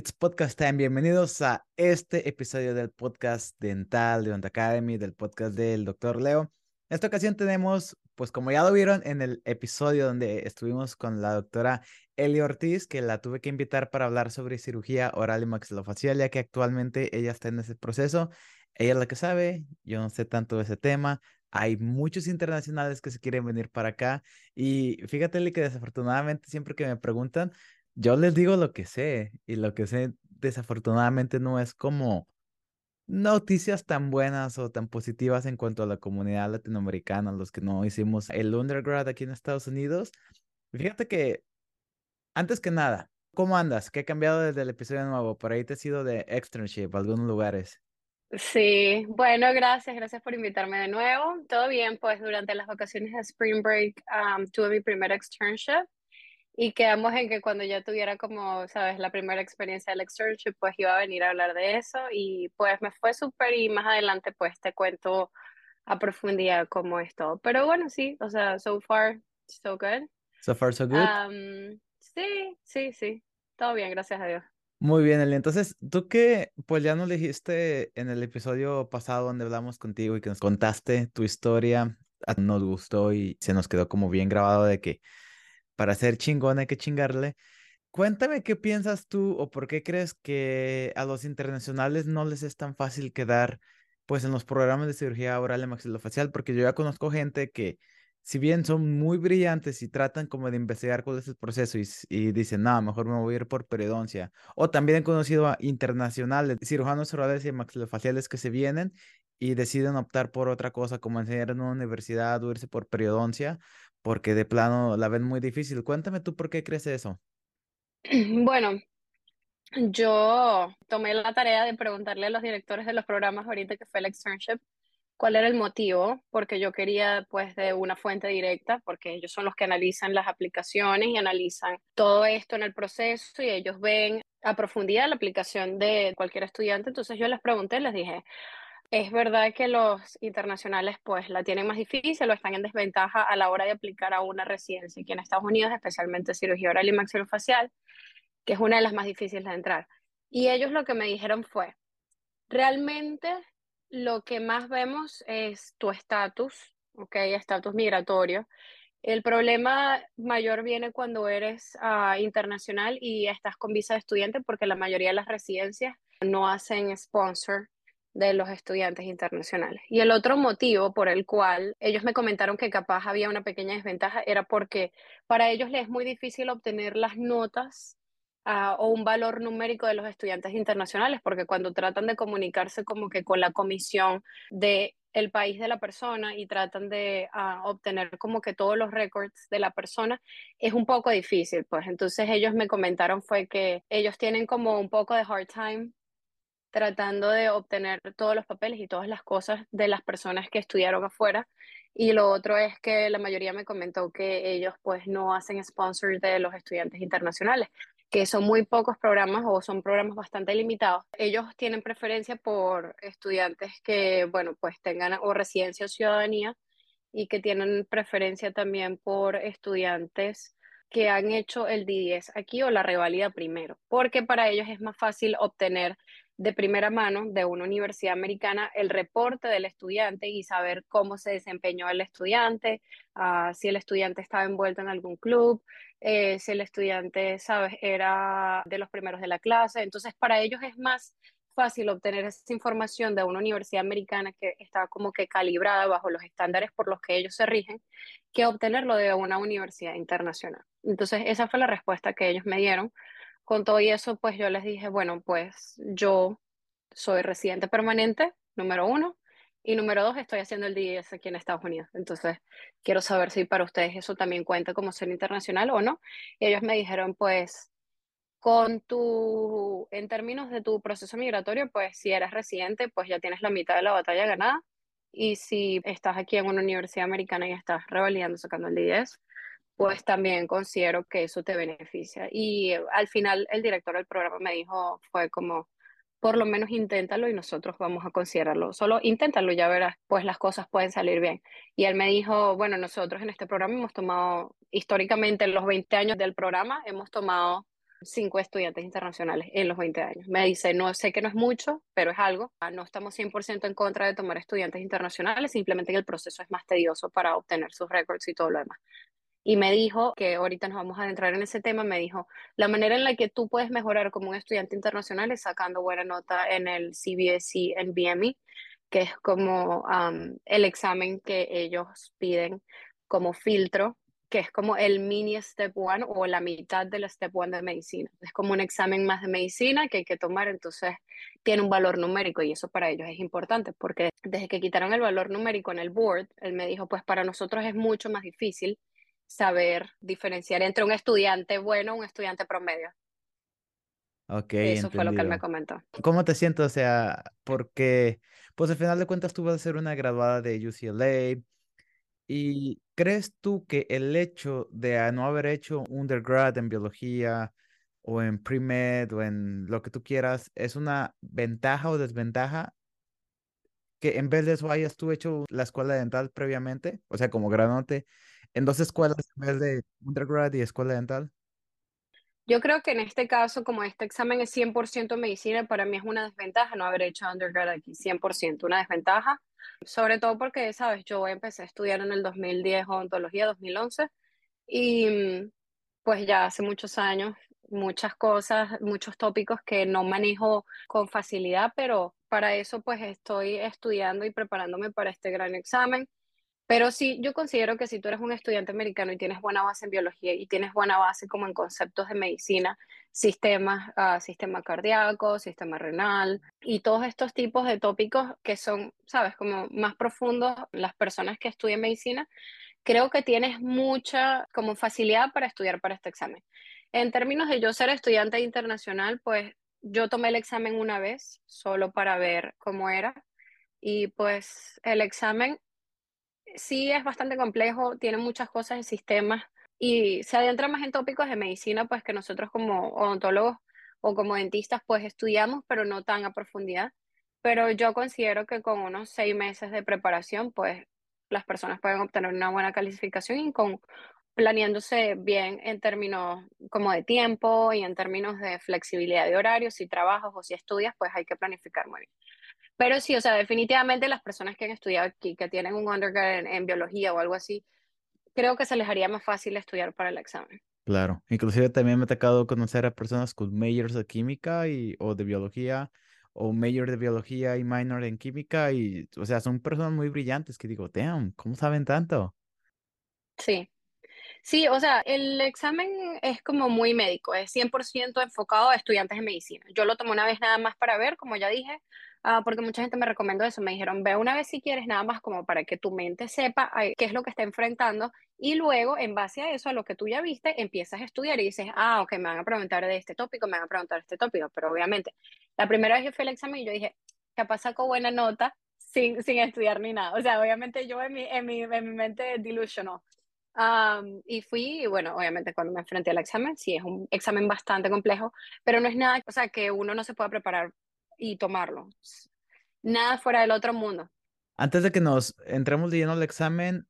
It's Podcast Time. Bienvenidos a este episodio del podcast dental de Onda Academy, del podcast del Dr. Leo. En esta ocasión tenemos, pues como ya lo vieron en el episodio donde estuvimos con la doctora Eli Ortiz, que la tuve que invitar para hablar sobre cirugía oral y maxilofacial, ya que actualmente ella está en ese proceso. Ella es la que sabe, yo no sé tanto de ese tema. Hay muchos internacionales que se quieren venir para acá y fíjate, que desafortunadamente siempre que me preguntan, yo les digo lo que sé y lo que sé desafortunadamente no es como noticias tan buenas o tan positivas en cuanto a la comunidad latinoamericana, los que no hicimos el undergrad aquí en Estados Unidos. Fíjate que, antes que nada, ¿cómo andas? ¿Qué ha cambiado desde el episodio nuevo? Por ahí te has ido de externship a algunos lugares. Sí, bueno, gracias, gracias por invitarme de nuevo. Todo bien, pues durante las vacaciones de Spring Break tuve mi primer externship y quedamos en que cuando ya tuviera como, sabes, la primera experiencia del externship, pues iba a venir a hablar de eso y pues me fue súper y más adelante pues te cuento a profundidad cómo es todo. Pero bueno, sí, o sea, so far, so good. So far, so good. Um, sí, sí, sí, todo bien, gracias a Dios. Muy bien, Eli. Entonces, tú que pues ya nos dijiste en el episodio pasado donde hablamos contigo y que nos contaste tu historia, nos gustó y se nos quedó como bien grabado de que para ser chingón hay que chingarle. Cuéntame qué piensas tú o por qué crees que a los internacionales no les es tan fácil quedar pues en los programas de cirugía oral y maxilofacial, porque yo ya conozco gente que si bien son muy brillantes y tratan como de investigar cuál es el proceso y, dicen, no, mejor me voy a ir por periodoncia. O también he conocido a internacionales, cirujanos orales y maxilofaciales que se vienen y deciden optar por otra cosa, como enseñar en una universidad o irse por periodoncia, porque de plano la ven muy difícil. Cuéntame tú por qué crees eso. Bueno, yo tomé la tarea de preguntarle a los directores de los programas ahorita que fue el externship cuál era el motivo, porque yo quería pues de una fuente directa, porque ellos son los que analizan las aplicaciones y analizan todo esto en el proceso y ellos ven a profundidad la aplicación de cualquier estudiante. Entonces yo les pregunté, les dije, es verdad que los internacionales pues la tienen más difícil o están en desventaja a la hora de aplicar a una residencia aquí en Estados Unidos, especialmente cirugía oral y maxilofacial, que es una de las más difíciles de entrar. Y ellos lo que me dijeron fue, realmente lo que más vemos es tu estatus, ¿ok? Estatus migratorio. El problema mayor viene cuando eres uh, internacional y estás con visa de estudiante porque la mayoría de las residencias no hacen sponsor de los estudiantes internacionales. Y el otro motivo por el cual ellos me comentaron que capaz había una pequeña desventaja era porque para ellos les es muy difícil obtener las notas uh, o un valor numérico de los estudiantes internacionales, porque cuando tratan de comunicarse como que con la comisión de el país de la persona y tratan de uh, obtener como que todos los records de la persona, es un poco difícil, pues entonces ellos me comentaron fue que ellos tienen como un poco de hard time tratando de obtener todos los papeles y todas las cosas de las personas que estudiaron afuera. Y lo otro es que la mayoría me comentó que ellos pues no hacen sponsor de los estudiantes internacionales, que son muy pocos programas o son programas bastante limitados. Ellos tienen preferencia por estudiantes que, bueno, pues tengan o residencia o ciudadanía y que tienen preferencia también por estudiantes que han hecho el D10 aquí o la revalida primero, porque para ellos es más fácil obtener de primera mano de una universidad americana el reporte del estudiante y saber cómo se desempeñó el estudiante, uh, si el estudiante estaba envuelto en algún club, eh, si el estudiante, sabes, era de los primeros de la clase. Entonces, para ellos es más fácil obtener esa información de una universidad americana que está como que calibrada bajo los estándares por los que ellos se rigen, que obtenerlo de una universidad internacional. Entonces, esa fue la respuesta que ellos me dieron con todo y eso, pues yo les dije, bueno, pues yo soy residente permanente, número uno, y número dos, estoy haciendo el DIS aquí en Estados Unidos. Entonces, quiero saber si para ustedes eso también cuenta como ser internacional o no. Ellos me dijeron, pues, con tu, en términos de tu proceso migratorio, pues si eres residente, pues ya tienes la mitad de la batalla ganada. Y si estás aquí en una universidad americana y estás revalidando, sacando el DIS, pues también considero que eso te beneficia. Y al final el director del programa me dijo, fue como, por lo menos inténtalo y nosotros vamos a considerarlo. Solo inténtalo, ya verás, pues las cosas pueden salir bien. Y él me dijo, bueno, nosotros en este programa hemos tomado, históricamente en los 20 años del programa, hemos tomado cinco estudiantes internacionales en los 20 años. Me dice, no sé que no es mucho, pero es algo. Ah, no estamos 100% en contra de tomar estudiantes internacionales, simplemente que el proceso es más tedioso para obtener sus récords y todo lo demás. Y me dijo que ahorita nos vamos a adentrar en ese tema, me dijo, la manera en la que tú puedes mejorar como un estudiante internacional es sacando buena nota en el CBSE, en BME, que es como el examen que ellos piden como filtro que es como el mini Step One o la mitad del Step One de medicina. Es como un examen más de medicina que hay que tomar, entonces tiene un valor numérico y eso para ellos es importante porque desde que quitaron el valor numérico en el board, él me dijo, pues para nosotros es mucho más difícil saber diferenciar entre un estudiante bueno y un estudiante promedio. Ok. Eso fue lo que él me comentó. ¿Cómo te sientes? O sea, porque, pues al final de cuentas tú vas a ser una graduada de UCLA, ¿Y crees tú que el hecho de no haber hecho undergrad en biología o en pre-med o en lo que tú quieras es una ventaja o desventaja? Que en vez de eso hayas tú hecho la escuela dental previamente, o sea, como graduante, en dos escuelas en vez de undergrad y escuela dental. Yo creo que en este caso, como este examen es 100% medicina, para mí es una desventaja no haber hecho undergrad aquí, 100%, una desventaja, sobre todo porque, sabes, yo empecé a estudiar en el 2010 odontología, 2011, y mm, pues ya hace muchos años, muchas cosas, muchos tópicos que no manejo con facilidad, pero para eso pues estoy estudiando y preparándome para este gran examen. Pero sí, yo considero que si tú eres un estudiante americano y tienes buena base en biología y tienes buena base como en conceptos de medicina, sistemas, uh, sistema cardíaco, sistema renal y todos estos tipos de tópicos que son, sabes, como más profundos las personas que estudian medicina, creo que tienes mucha como facilidad para estudiar para este examen. En términos de yo ser estudiante internacional, pues yo tomé el examen una vez solo para ver cómo era y pues el examen sí es bastante complejo, tiene muchas cosas en sistemas y se adentra más en tópicos de medicina, pues que nosotros como odontólogos o como dentistas pues estudiamos, pero no tan a profundidad. Pero yo considero que con unos seis meses de preparación, pues las personas pueden obtener una buena calificación y con planeándose bien en términos como de tiempo y en términos de flexibilidad de horarios, si trabajas o si estudias, pues hay que planificar muy bien. Pero sí, o sea, definitivamente las personas que han estudiado aquí, que tienen un undergrad en, biología o algo así, creo que se les haría más fácil estudiar para el examen. Claro, inclusive también me ha tocado conocer a personas con majors de química y, o de biología, o mayor de biología y minor en química, y, o sea, son personas muy brillantes que digo, damn, ¿cómo saben tanto? Sí, Sí, o sea, el examen es como muy médico, es 100% enfocado a estudiantes de medicina. Yo lo tomé una vez nada más para ver, como ya dije, ah, porque mucha gente me recomendó eso, me dijeron, ve una vez si quieres, nada más como para que tu mente sepa qué es lo que está enfrentando y luego, en base a eso, a lo que tú ya viste, empiezas a estudiar y dices, ah, ok, me van a preguntar de este tópico, me van a preguntar de este tópico, pero obviamente, la primera vez que fui al examen yo dije, capaz saco buena nota sin, sin estudiar ni nada. O sea, obviamente yo en mi, en mi, en mi mente dilusionó y fui, bueno, obviamente cuando me enfrenté al examen, sí, es un examen bastante complejo, pero no es nada, o sea, que uno no se pueda preparar y tomarlo. Nada fuera del otro mundo. Antes de que nos entremos leyendo el examen,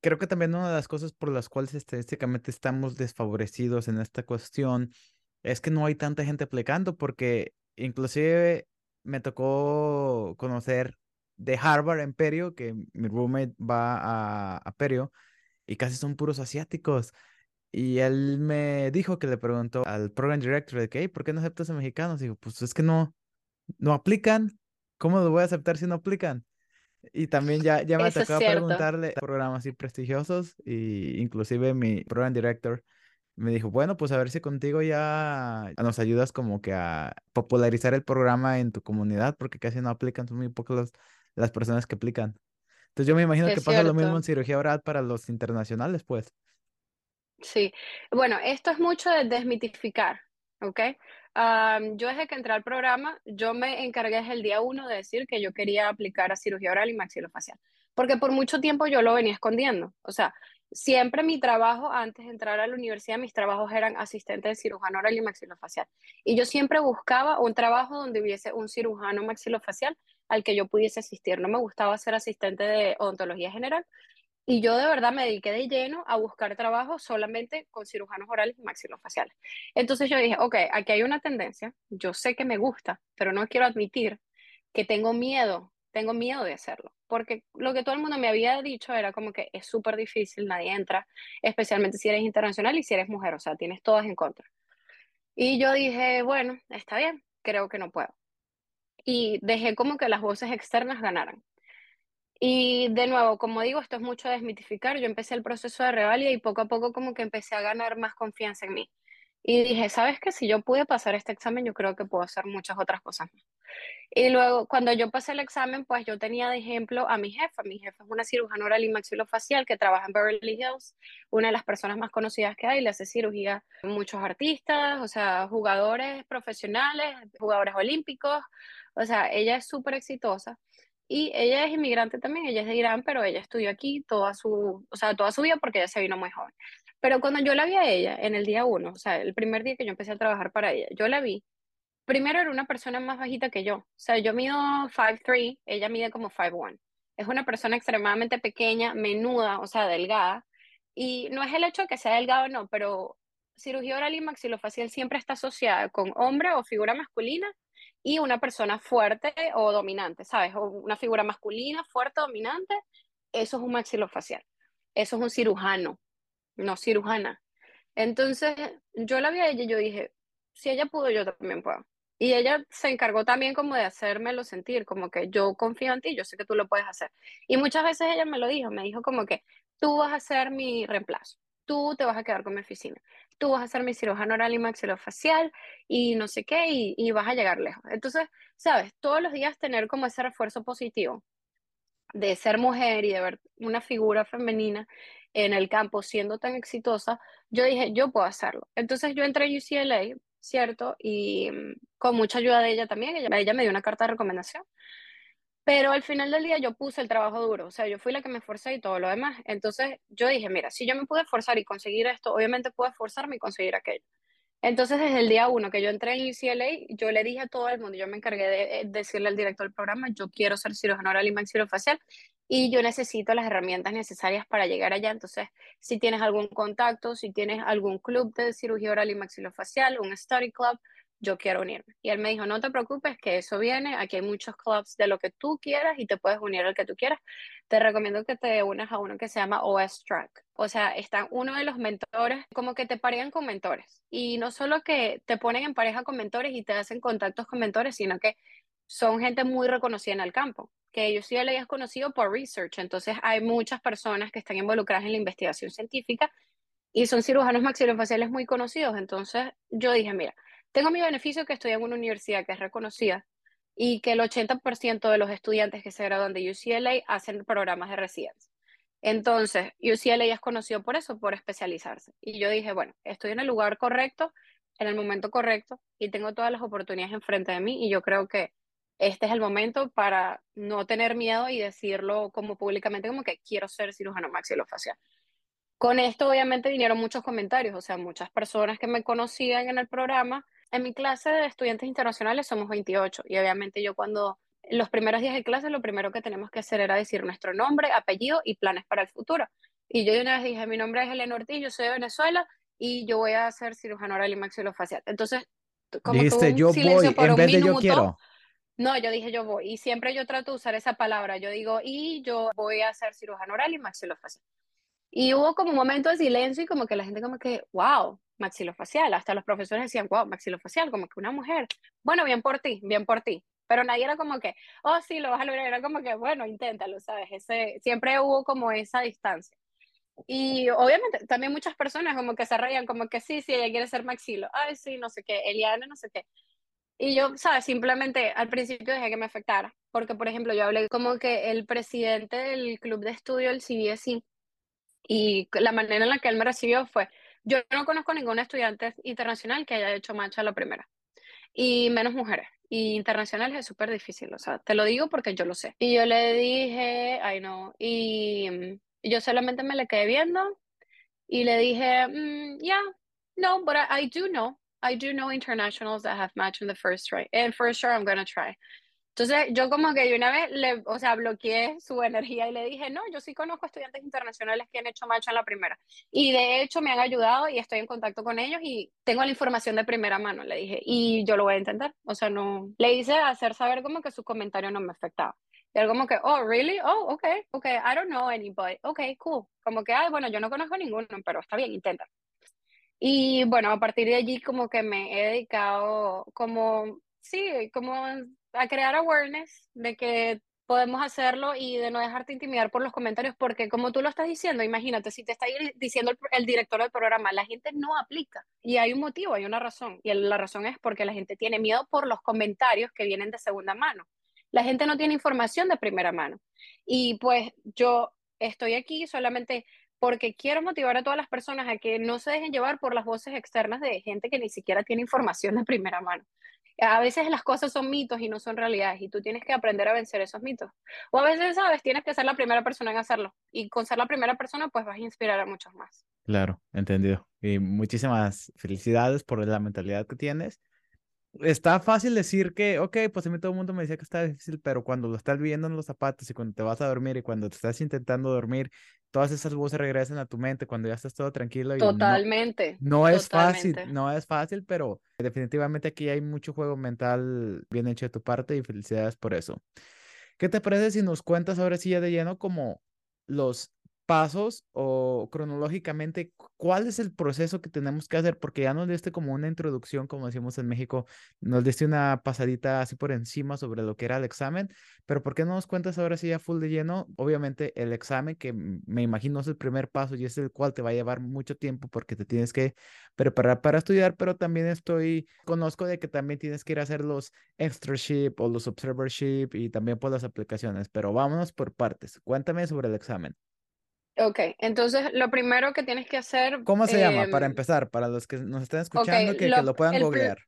creo que también una de las cosas por las cuales estadísticamente estamos desfavorecidos en esta cuestión es que no hay tanta gente aplicando, porque inclusive me tocó conocer de Harvard en Perio, que mi roommate va a, a Perio, y casi son puros asiáticos. Y él me dijo que le preguntó al program director de que, ¿por qué no aceptas a mexicanos? Digo, pues es que no, no aplican. ¿Cómo lo voy a aceptar si no aplican? Y también ya, ya me tocó preguntarle a programas así prestigiosos y inclusive mi program director me dijo, bueno, pues a ver si contigo ya nos ayudas como que a popularizar el programa en tu comunidad porque casi no aplican, son muy pocas las personas que aplican. Entonces yo me imagino que pasa lo mismo en cirugía oral para los internacionales, pues. Sí, bueno, esto es mucho de desmitificar, ¿ok? yo desde que entré al programa, yo me encargué desde el día uno de decir que yo quería aplicar a cirugía oral y maxilofacial, porque por mucho tiempo yo lo venía escondiendo. O sea, siempre mi trabajo, antes de entrar a la universidad, mis trabajos eran asistente de cirujano oral y maxilofacial. Y yo siempre buscaba un trabajo donde hubiese un cirujano maxilofacial al que yo pudiese asistir. No me gustaba ser asistente de odontología general. Y yo de verdad me dediqué de lleno a buscar trabajo solamente con cirujanos orales y maxilofaciales. Entonces yo dije, ok, aquí hay una tendencia, yo sé que me gusta, pero no quiero admitir que tengo miedo, tengo miedo de hacerlo, porque lo que todo el mundo me había dicho era como que es súper difícil, nadie entra, especialmente si eres internacional y si eres mujer, o sea, tienes todas en contra. Y yo dije, bueno, está bien, creo que no puedo. Y dejé como que las voces externas ganaran. Y de nuevo, como digo, esto es mucho desmitificar. Yo empecé el proceso de revalida y poco a poco como que empecé a ganar más confianza en mí. Y dije, ¿sabes qué? Si yo pude pasar este examen, yo creo que puedo hacer muchas otras cosas. Y luego, cuando yo pasé el examen, pues yo tenía de ejemplo a mi jefa. Mi jefa es una cirujana oral y maxilofacial que trabaja en Beverly Hills, una de las personas más conocidas que hay, le hace cirugía a muchos artistas, o sea, jugadores profesionales, jugadores olímpicos, o sea, ella es súper exitosa. Y ella es inmigrante también, ella es de Irán, pero ella estudió aquí toda su, o sea, toda su vida porque ella se vino muy joven. Pero cuando yo la vi a ella en el día uno, o sea, el primer día que yo empecé a trabajar para ella, yo la vi, primero era una persona más bajita que yo. O sea, yo mido 5'3, ella mide como 5'1. Es una persona extremadamente pequeña, menuda, o sea, delgada. Y no es el hecho que sea delgado, no, pero cirugía oral y maxilofacial siempre está asociada con hombre o figura masculina y una persona fuerte o dominante, ¿sabes? O una figura masculina, fuerte, dominante, eso es un maxilofacial. Eso es un cirujano, no cirujana. Entonces, yo la vi a ella y yo dije, si ella pudo, yo también puedo. Y ella se encargó también como de hacérmelo sentir, como que yo confío en ti, yo sé que tú lo puedes hacer. Y muchas veces ella me lo dijo, me dijo como que tú vas a ser mi reemplazo, tú te vas a quedar con mi oficina, tú vas a ser mi cirujano oral y maxilofacial y no sé qué, y, vas a llegar lejos. Entonces, sabes, todos los días tener como ese refuerzo positivo de ser mujer y de ver una figura femenina en el campo siendo tan exitosa, yo dije, yo puedo hacerlo. Entonces yo entré a UCLA, ¿cierto? Y mm, con mucha ayuda de ella también, ella, me dio una carta de recomendación. Pero al final del día yo puse el trabajo duro, o sea, yo fui la que me esforcé y todo lo demás. Entonces yo dije, mira, si yo me pude esforzar y conseguir esto, obviamente puedo esforzarme y conseguir aquello. Entonces desde el día uno que yo entré en UCLA, yo le dije a todo el mundo, yo me encargué de, eh, decirle al director del programa, yo quiero ser cirujano oral y maxilofacial y yo necesito las herramientas necesarias para llegar allá. Entonces, si tienes algún contacto, si tienes algún club de cirugía oral y maxilofacial, un study club, yo quiero unirme. Y él me dijo, no te preocupes, que eso viene, aquí hay muchos clubs de lo que tú quieras y te puedes unir al que tú quieras. Te recomiendo que te unas a uno que se llama OS Track. O sea, están uno de los mentores, como que te parean con mentores. Y no solo que te ponen en pareja con mentores y te hacen contactos con mentores, sino que son gente muy reconocida en el campo, que ellos sí le es conocido por research. Entonces, hay muchas personas que están involucradas en la investigación científica y son cirujanos maxilofaciales muy conocidos. Entonces, yo dije, mira, tengo mi beneficio que estoy en una universidad que es reconocida y que el 80% de los estudiantes que se gradúan de UCLA hacen programas de residencia. Entonces, UCLA es conocido por eso, por especializarse. Y yo dije, bueno, estoy en el lugar correcto, en el momento correcto y tengo todas las oportunidades enfrente de mí y yo creo que este es el momento para no tener miedo y decirlo como públicamente como que quiero ser cirujano maxilofacial. Con esto obviamente vinieron muchos comentarios, o sea, muchas personas que me conocían en el programa en mi clase de estudiantes internacionales somos 28 y obviamente yo cuando los primeros días de clase lo primero que tenemos que hacer era decir nuestro nombre, apellido y planes para el futuro. Y yo una vez dije, mi nombre es Elena Ortiz, yo soy de Venezuela y yo voy a ser cirujano oral y maxilofacial. Entonces, como Dijiste, yo voy, en vez de yo quiero. No, yo dije yo voy y siempre yo trato de usar esa palabra. Yo digo, y yo voy a ser cirujano oral y maxilofacial. Y hubo como un momento de silencio y como que la gente como que, wow, maxilofacial. Hasta los profesores decían, wow, maxilofacial, como que una mujer. Bueno, bien por ti, bien por ti. Pero nadie era como que, oh, sí, lo vas a lograr. Era como que, bueno, inténtalo, ¿sabes? Ese, siempre hubo como esa distancia. Y obviamente también muchas personas como que se reían, como que sí, sí, ella quiere ser maxilo. Ay, sí, no sé qué, Eliana, no sé qué. Y yo, ¿sabes? Simplemente al principio dejé que me afectara. Porque, por ejemplo, yo hablé como que el presidente del club de estudio del CBSI y la manera en la que él me recibió fue, yo no conozco ningún estudiante internacional que haya hecho mancha a la primera, y menos mujeres. Y internacionales es súper difícil, o sea, te lo digo porque yo lo sé. Y yo le dije, ay no, y mm, yo solamente me le quedé viendo y le dije, mm, yeah, no, but I, do know, I do know internationals that have matched in the first try, and for sure I'm gonna try. Entonces yo como que de una vez, le, o sea, bloqueé su energía y le dije, no, yo sí conozco estudiantes internacionales que han hecho marcha en la primera. Y de hecho me han ayudado y estoy en contacto con ellos y tengo la información de primera mano, le dije, y yo lo voy a intentar. O sea, no, le hice hacer saber como que su comentario no me afectaba. Y él como que, oh, really? Oh, okay, okay, I don't know anybody. Okay, cool. Como que, ay, bueno, yo no conozco ninguno, pero está bien, intenta. Y bueno, a partir de allí como que me he dedicado como, sí, como a crear awareness de que podemos hacerlo y de no dejarte intimidar por los comentarios, porque como tú lo estás diciendo, imagínate, si te está diciendo el, director del programa, la gente no aplica y hay un motivo, hay una razón, y la razón es porque la gente tiene miedo por los comentarios que vienen de segunda mano. La gente no tiene información de primera mano. Y pues yo estoy aquí solamente porque quiero motivar a todas las personas a que no se dejen llevar por las voces externas de gente que ni siquiera tiene información de primera mano. A veces las cosas son mitos y no son realidades y tú tienes que aprender a vencer esos mitos. O a veces, sabes, tienes que ser la primera persona en hacerlo y con ser la primera persona pues vas a inspirar a muchos más. Claro, entendido. Y muchísimas felicidades por la mentalidad que tienes está fácil decir que, ok, pues a mí todo el mundo me decía que está difícil, pero cuando lo estás viendo en los zapatos y cuando te vas a dormir y cuando te estás intentando dormir, todas esas voces regresan a tu mente cuando ya estás todo tranquilo. Y totalmente. No, es fácil, no es fácil, pero definitivamente aquí hay mucho juego mental bien hecho de tu parte y felicidades por eso. ¿Qué te parece si nos cuentas ahora sí ya de lleno como los pasos o cronológicamente cuál es el proceso que tenemos que hacer, porque ya nos diste como una introducción, como decimos en México, nos diste una pasadita así por encima sobre lo que era el examen, pero ¿por qué no nos cuentas ahora sí ya full de lleno? Obviamente el examen, que me imagino es el primer paso y es el cual te va a llevar mucho tiempo porque te tienes que preparar para estudiar, pero también estoy, conozco de que también tienes que ir a hacer los extraship o los observership y también por las aplicaciones, pero vámonos por partes. Cuéntame sobre el examen. Ok, entonces lo primero que tienes que hacer... ¿Cómo se llama? Para em, empezar, para los que nos están escuchando, que, lo, puedan googlear.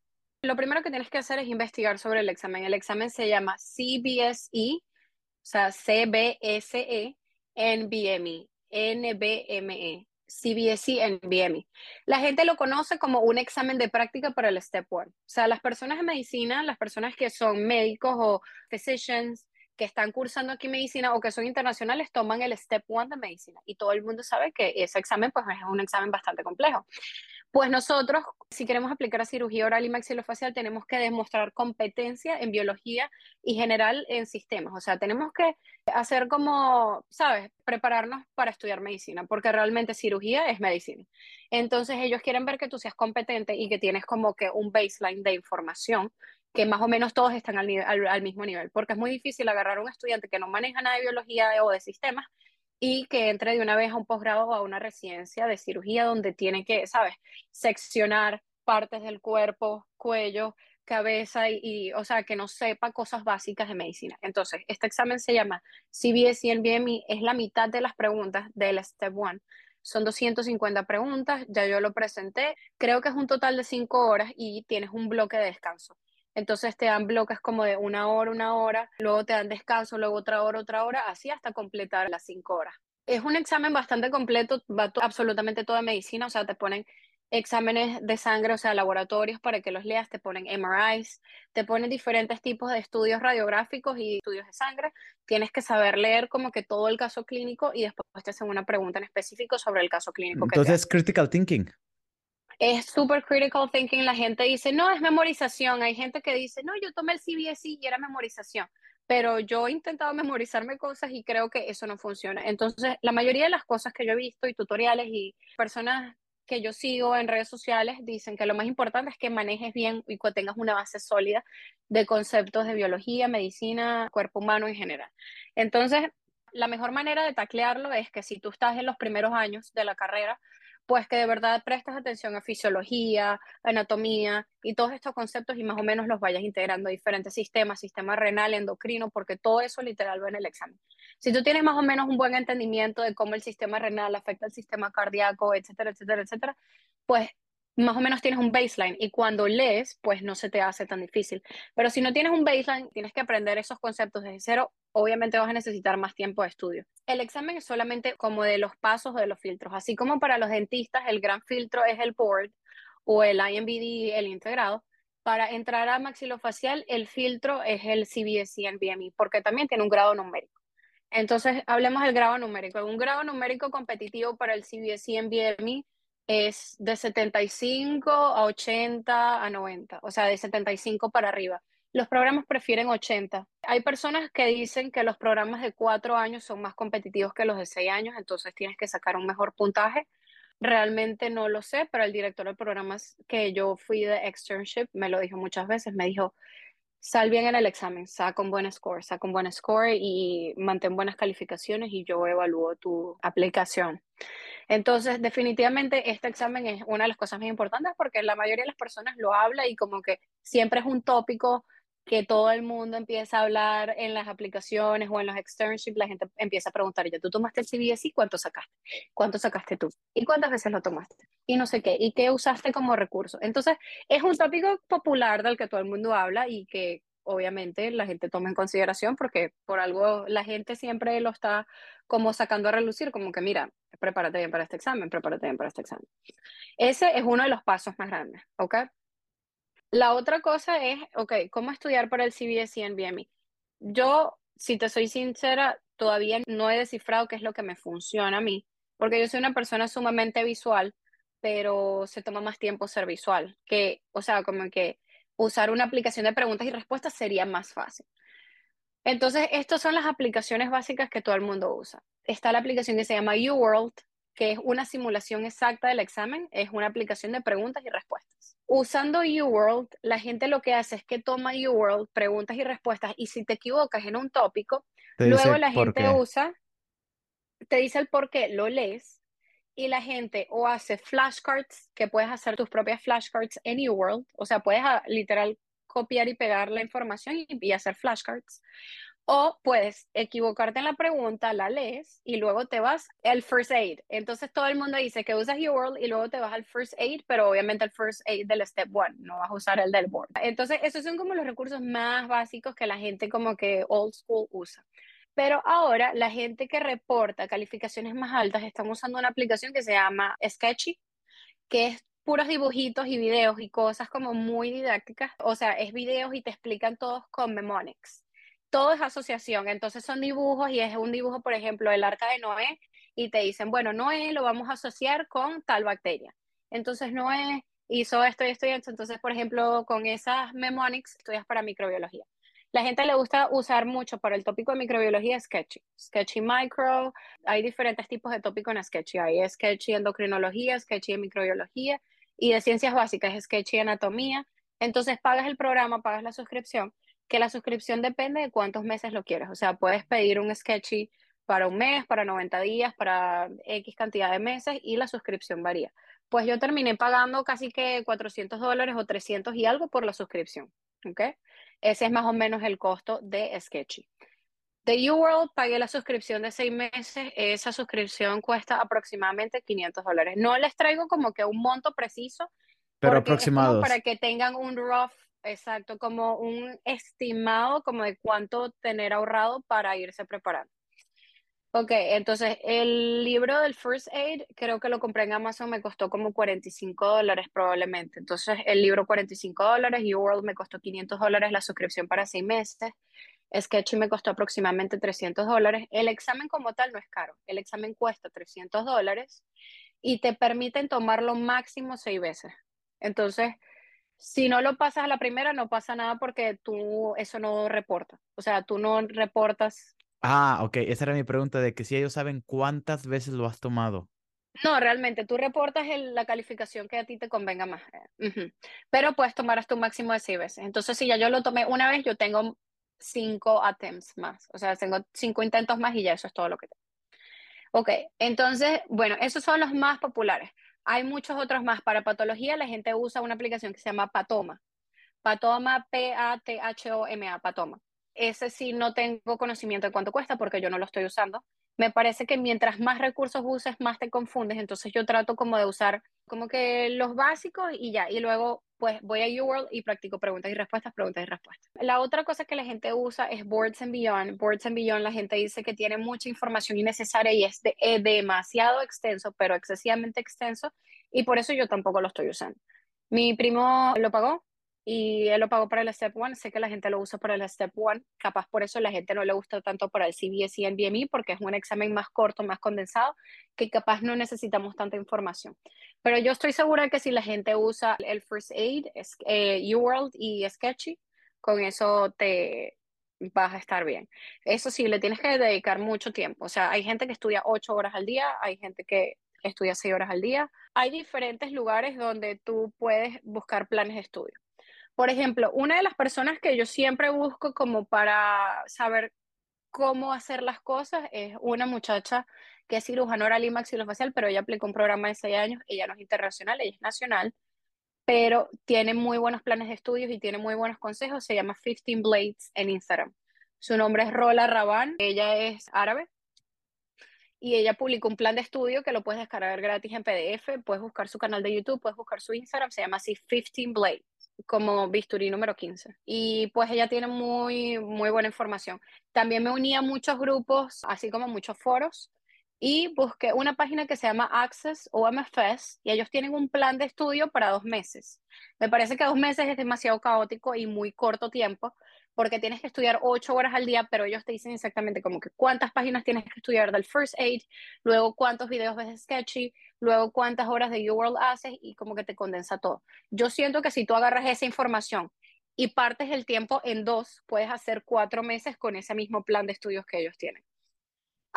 Lo primero que tienes que hacer es investigar sobre el examen. El examen se llama CBSE, o sea, CBSE NBME, NBME, CBSE NBME. La gente lo conoce como un examen de práctica para el Step 1. O sea, las personas de medicina, las personas que son médicos o physicians, que están cursando aquí medicina o que son internacionales toman el Step 1 de medicina y todo el mundo sabe que ese examen pues es un examen bastante complejo. Pues nosotros, si queremos aplicar a cirugía oral y maxilofacial, tenemos que demostrar competencia en biología y general en sistemas. O sea, tenemos que hacer como, ¿sabes? Prepararnos para estudiar medicina, porque realmente cirugía es medicina. Entonces ellos quieren ver que tú seas competente y que tienes como que un baseline de información que más o menos todos están al, al, mismo nivel, porque es muy difícil agarrar a un estudiante que no maneja nada de biología o de sistemas y que entre de una vez a un posgrado o a una residencia de cirugía donde tiene que, ¿sabes?, seccionar partes del cuerpo, cuello, cabeza y, o sea, que no sepa cosas básicas de medicina. Entonces, este examen se llama CBS y NBME, es la mitad de las preguntas del Step 1. Son 250 preguntas, ya yo lo presenté, creo que es un total de 5 horas y tienes un bloque de descanso. Entonces te dan bloques como de una hora, una hora, luego te dan descanso, luego otra hora, otra hora, así hasta completar las cinco horas. Es un examen bastante completo, va absolutamente toda medicina, o sea, te ponen exámenes de sangre, o sea, laboratorios para que los leas, te ponen MRIs, te ponen diferentes tipos de estudios radiográficos y estudios de sangre. Tienes que saber leer como que todo el caso clínico y después te hacen una pregunta en específico sobre el caso clínico. Entonces, critical thinking es super critical thinking. La gente dice, no, es memorización. Hay gente que dice, no, yo tomé el CBSE y era memorización. Pero yo he intentado memorizarme cosas y creo que eso no funciona. Entonces, la mayoría de las cosas que yo he visto y tutoriales y personas que yo sigo en redes sociales dicen que lo más importante es que manejes bien y que tengas una base sólida de conceptos de biología, medicina, cuerpo humano en general. Entonces, la mejor manera de taclearlo es que si tú estás en los primeros años de la carrera, pues que de verdad prestes atención a fisiología, anatomía y todos estos conceptos y más o menos los vayas integrando a diferentes sistemas, sistema renal, endocrino, porque todo eso literal va en el examen. Si tú tienes más o menos un buen entendimiento de cómo el sistema renal afecta al sistema cardíaco, etcétera, etcétera, etcétera, pues más o menos tienes un baseline y cuando lees, pues no se te hace tan difícil. Pero si no tienes un baseline, tienes que aprender esos conceptos desde cero, obviamente vas a necesitar más tiempo de estudio. El examen es solamente como de los pasos de los filtros, así como para los dentistas el gran filtro es el board o el IMBD, el integrado, para entrar a maxilofacial, el filtro es el CBSE NVMe, porque también tiene un grado numérico. Entonces, hablemos del grado numérico. Un grado numérico competitivo para el CBSE NVMe es de 75 a 80 a 90, o sea, de 75 para arriba. Los programas prefieren 80. Hay personas que dicen que los programas de 4 años son más competitivos que los de 6 años, entonces tienes que sacar un mejor puntaje. Realmente no lo sé, pero el director de programas que yo fui de externship me lo dijo muchas veces, me dijo, sal bien en el examen, saca un buen score, saca un buen score y mantén buenas calificaciones y yo evalúo tu aplicación. Entonces, definitivamente este examen es una de las cosas más importantes porque la mayoría de las personas lo habla y como que siempre es un tópico que todo el mundo empieza a hablar en las aplicaciones o en los externships, la gente empieza a preguntar, ya tú tomaste el CBS y cuánto sacaste, cuánto sacaste tú y cuántas veces lo tomaste y no sé qué, y qué usaste como recurso. Entonces, es un tópico popular del que todo el mundo habla y que obviamente la gente toma en consideración porque por algo la gente siempre lo está como sacando a relucir, como que mira, prepárate bien para este examen, prepárate bien para este examen. Ese es uno de los pasos más grandes, ¿ok? La otra cosa es, ok, ¿cómo estudiar para el CBS y NVMe? Yo, si te soy sincera, todavía no he descifrado qué es lo que me funciona a mí, porque yo soy una persona sumamente visual, pero se toma más tiempo ser visual, que, o sea, como que usar una aplicación de preguntas y respuestas sería más fácil. Entonces, estas son las aplicaciones básicas que todo el mundo usa. Está la aplicación que se llama UWorld, que es una simulación exacta del examen, es una aplicación de preguntas y respuestas. Usando UWorld, la gente lo que hace es que toma UWorld, preguntas y respuestas, y si te equivocas en un tópico, luego la gente usa, te dice el por qué, lo lees, y la gente o hace flashcards, que puedes hacer tus propias flashcards en UWorld, o sea, puedes ah, literal copiar y pegar la información y, y hacer flashcards, o puedes equivocarte en la pregunta, la lees y luego te vas al first aid. Entonces todo el mundo dice que usas UWorld y luego te vas al first aid, pero obviamente el first aid del step one, no vas a usar el del board. Entonces esos son como los recursos más básicos que la gente como que old school usa. Pero ahora la gente que reporta calificaciones más altas están usando una aplicación que se llama Sketchy, que es puros dibujitos y videos y cosas como muy didácticas. O sea, es videos y te explican todos con mnemonics todo es asociación, entonces son dibujos y es un dibujo, por ejemplo, el arca de Noé y te dicen, bueno, Noé lo vamos a asociar con tal bacteria. Entonces Noé hizo esto y esto y esto, entonces, por ejemplo, con esas mnemonics estudias para microbiología. La gente le gusta usar mucho para el tópico de microbiología Sketchy, Sketchy Micro, hay diferentes tipos de tópico en Sketchy, hay Sketchy endocrinología, Sketchy microbiología y de ciencias básicas, Sketchy anatomía. Entonces pagas el programa, pagas la suscripción que la suscripción depende de cuántos meses lo quieres. O sea, puedes pedir un sketchy para un mes, para 90 días, para X cantidad de meses y la suscripción varía. Pues yo terminé pagando casi que 400 dólares o 300 y algo por la suscripción. ¿Ok? Ese es más o menos el costo de Sketchy. De UWorld pagué la suscripción de seis meses. Esa suscripción cuesta aproximadamente 500 dólares. No les traigo como que un monto preciso. Pero aproximado. Para que tengan un rough Exacto, como un estimado como de cuánto tener ahorrado para irse preparando. Ok, entonces el libro del First Aid creo que lo compré en Amazon, me costó como 45 dólares probablemente. Entonces el libro 45 dólares, World me costó 500 dólares la suscripción para seis meses, Sketchy me costó aproximadamente 300 dólares. El examen como tal no es caro, el examen cuesta 300 dólares y te permiten tomarlo máximo seis veces. Entonces si no lo pasas a la primera, no pasa nada porque tú eso no reporta. O sea, tú no reportas. Ah, ok. Esa era mi pregunta de que si ellos saben cuántas veces lo has tomado. No, realmente, tú reportas la calificación que a ti te convenga más. Pero puedes tomar hasta un máximo de seis veces. Entonces, si ya yo lo tomé una vez, yo tengo cinco attempts más. O sea, tengo cinco intentos más y ya eso es todo lo que tengo. Ok, entonces, bueno, esos son los más populares. Hay muchos otros más. Para patología, la gente usa una aplicación que se llama Patoma. Patoma, P-A-T-H-O-M-A, Patoma. Ese sí no tengo conocimiento de cuánto cuesta porque yo no lo estoy usando. Me parece que mientras más recursos uses, más te confundes. Entonces yo trato como de usar como que los básicos y ya. Y luego pues voy a UWorld y practico preguntas y respuestas, preguntas y respuestas. La otra cosa que la gente usa es Boards and Beyond. Boards and Beyond la gente dice que tiene mucha información innecesaria y es, es demasiado extenso, pero excesivamente extenso, y por eso yo tampoco lo estoy usando. Mi primo lo pagó y él lo pagó para el Step One. Sé que la gente lo usa para el Step One. Capaz por eso la gente no le gusta tanto para el CBS y el BME porque es un examen más corto, más condensado, que capaz no necesitamos tanta información. Pero yo estoy segura que si la gente usa el First Aid, eh, UWorld y Sketchy, con eso te vas a estar bien. Eso sí, le tienes que dedicar mucho tiempo. O sea, hay gente que estudia ocho horas al día, hay gente que estudia seis horas al día. Hay diferentes lugares donde tú puedes buscar planes de estudio. Por ejemplo, una de las personas que yo siempre busco como para saber cómo hacer las cosas es una muchacha que es cirujana oral y maxilofacial, pero ella aplicó un programa de seis años, ella no es internacional, ella es nacional, pero tiene muy buenos planes de estudios y tiene muy buenos consejos, se llama 15 Blades en Instagram. Su nombre es Rola Raban, ella es árabe y ella publicó un plan de estudio que lo puedes descargar gratis en PDF, puedes buscar su canal de YouTube, puedes buscar su Instagram, se llama así 15 Blades, como bisturí número 15. Y pues ella tiene muy, muy buena información. También me unía a muchos grupos, así como muchos foros, y busqué una página que se llama Access o MFS y ellos tienen un plan de estudio para dos meses. Me parece que dos meses es demasiado caótico y muy corto tiempo, porque tienes que estudiar ocho horas al día, pero ellos te dicen exactamente como que cuántas páginas tienes que estudiar del First Aid, luego cuántos videos ves de Sketchy, luego cuántas horas de UWorld haces y como que te condensa todo. Yo siento que si tú agarras esa información y partes el tiempo en dos, puedes hacer cuatro meses con ese mismo plan de estudios que ellos tienen.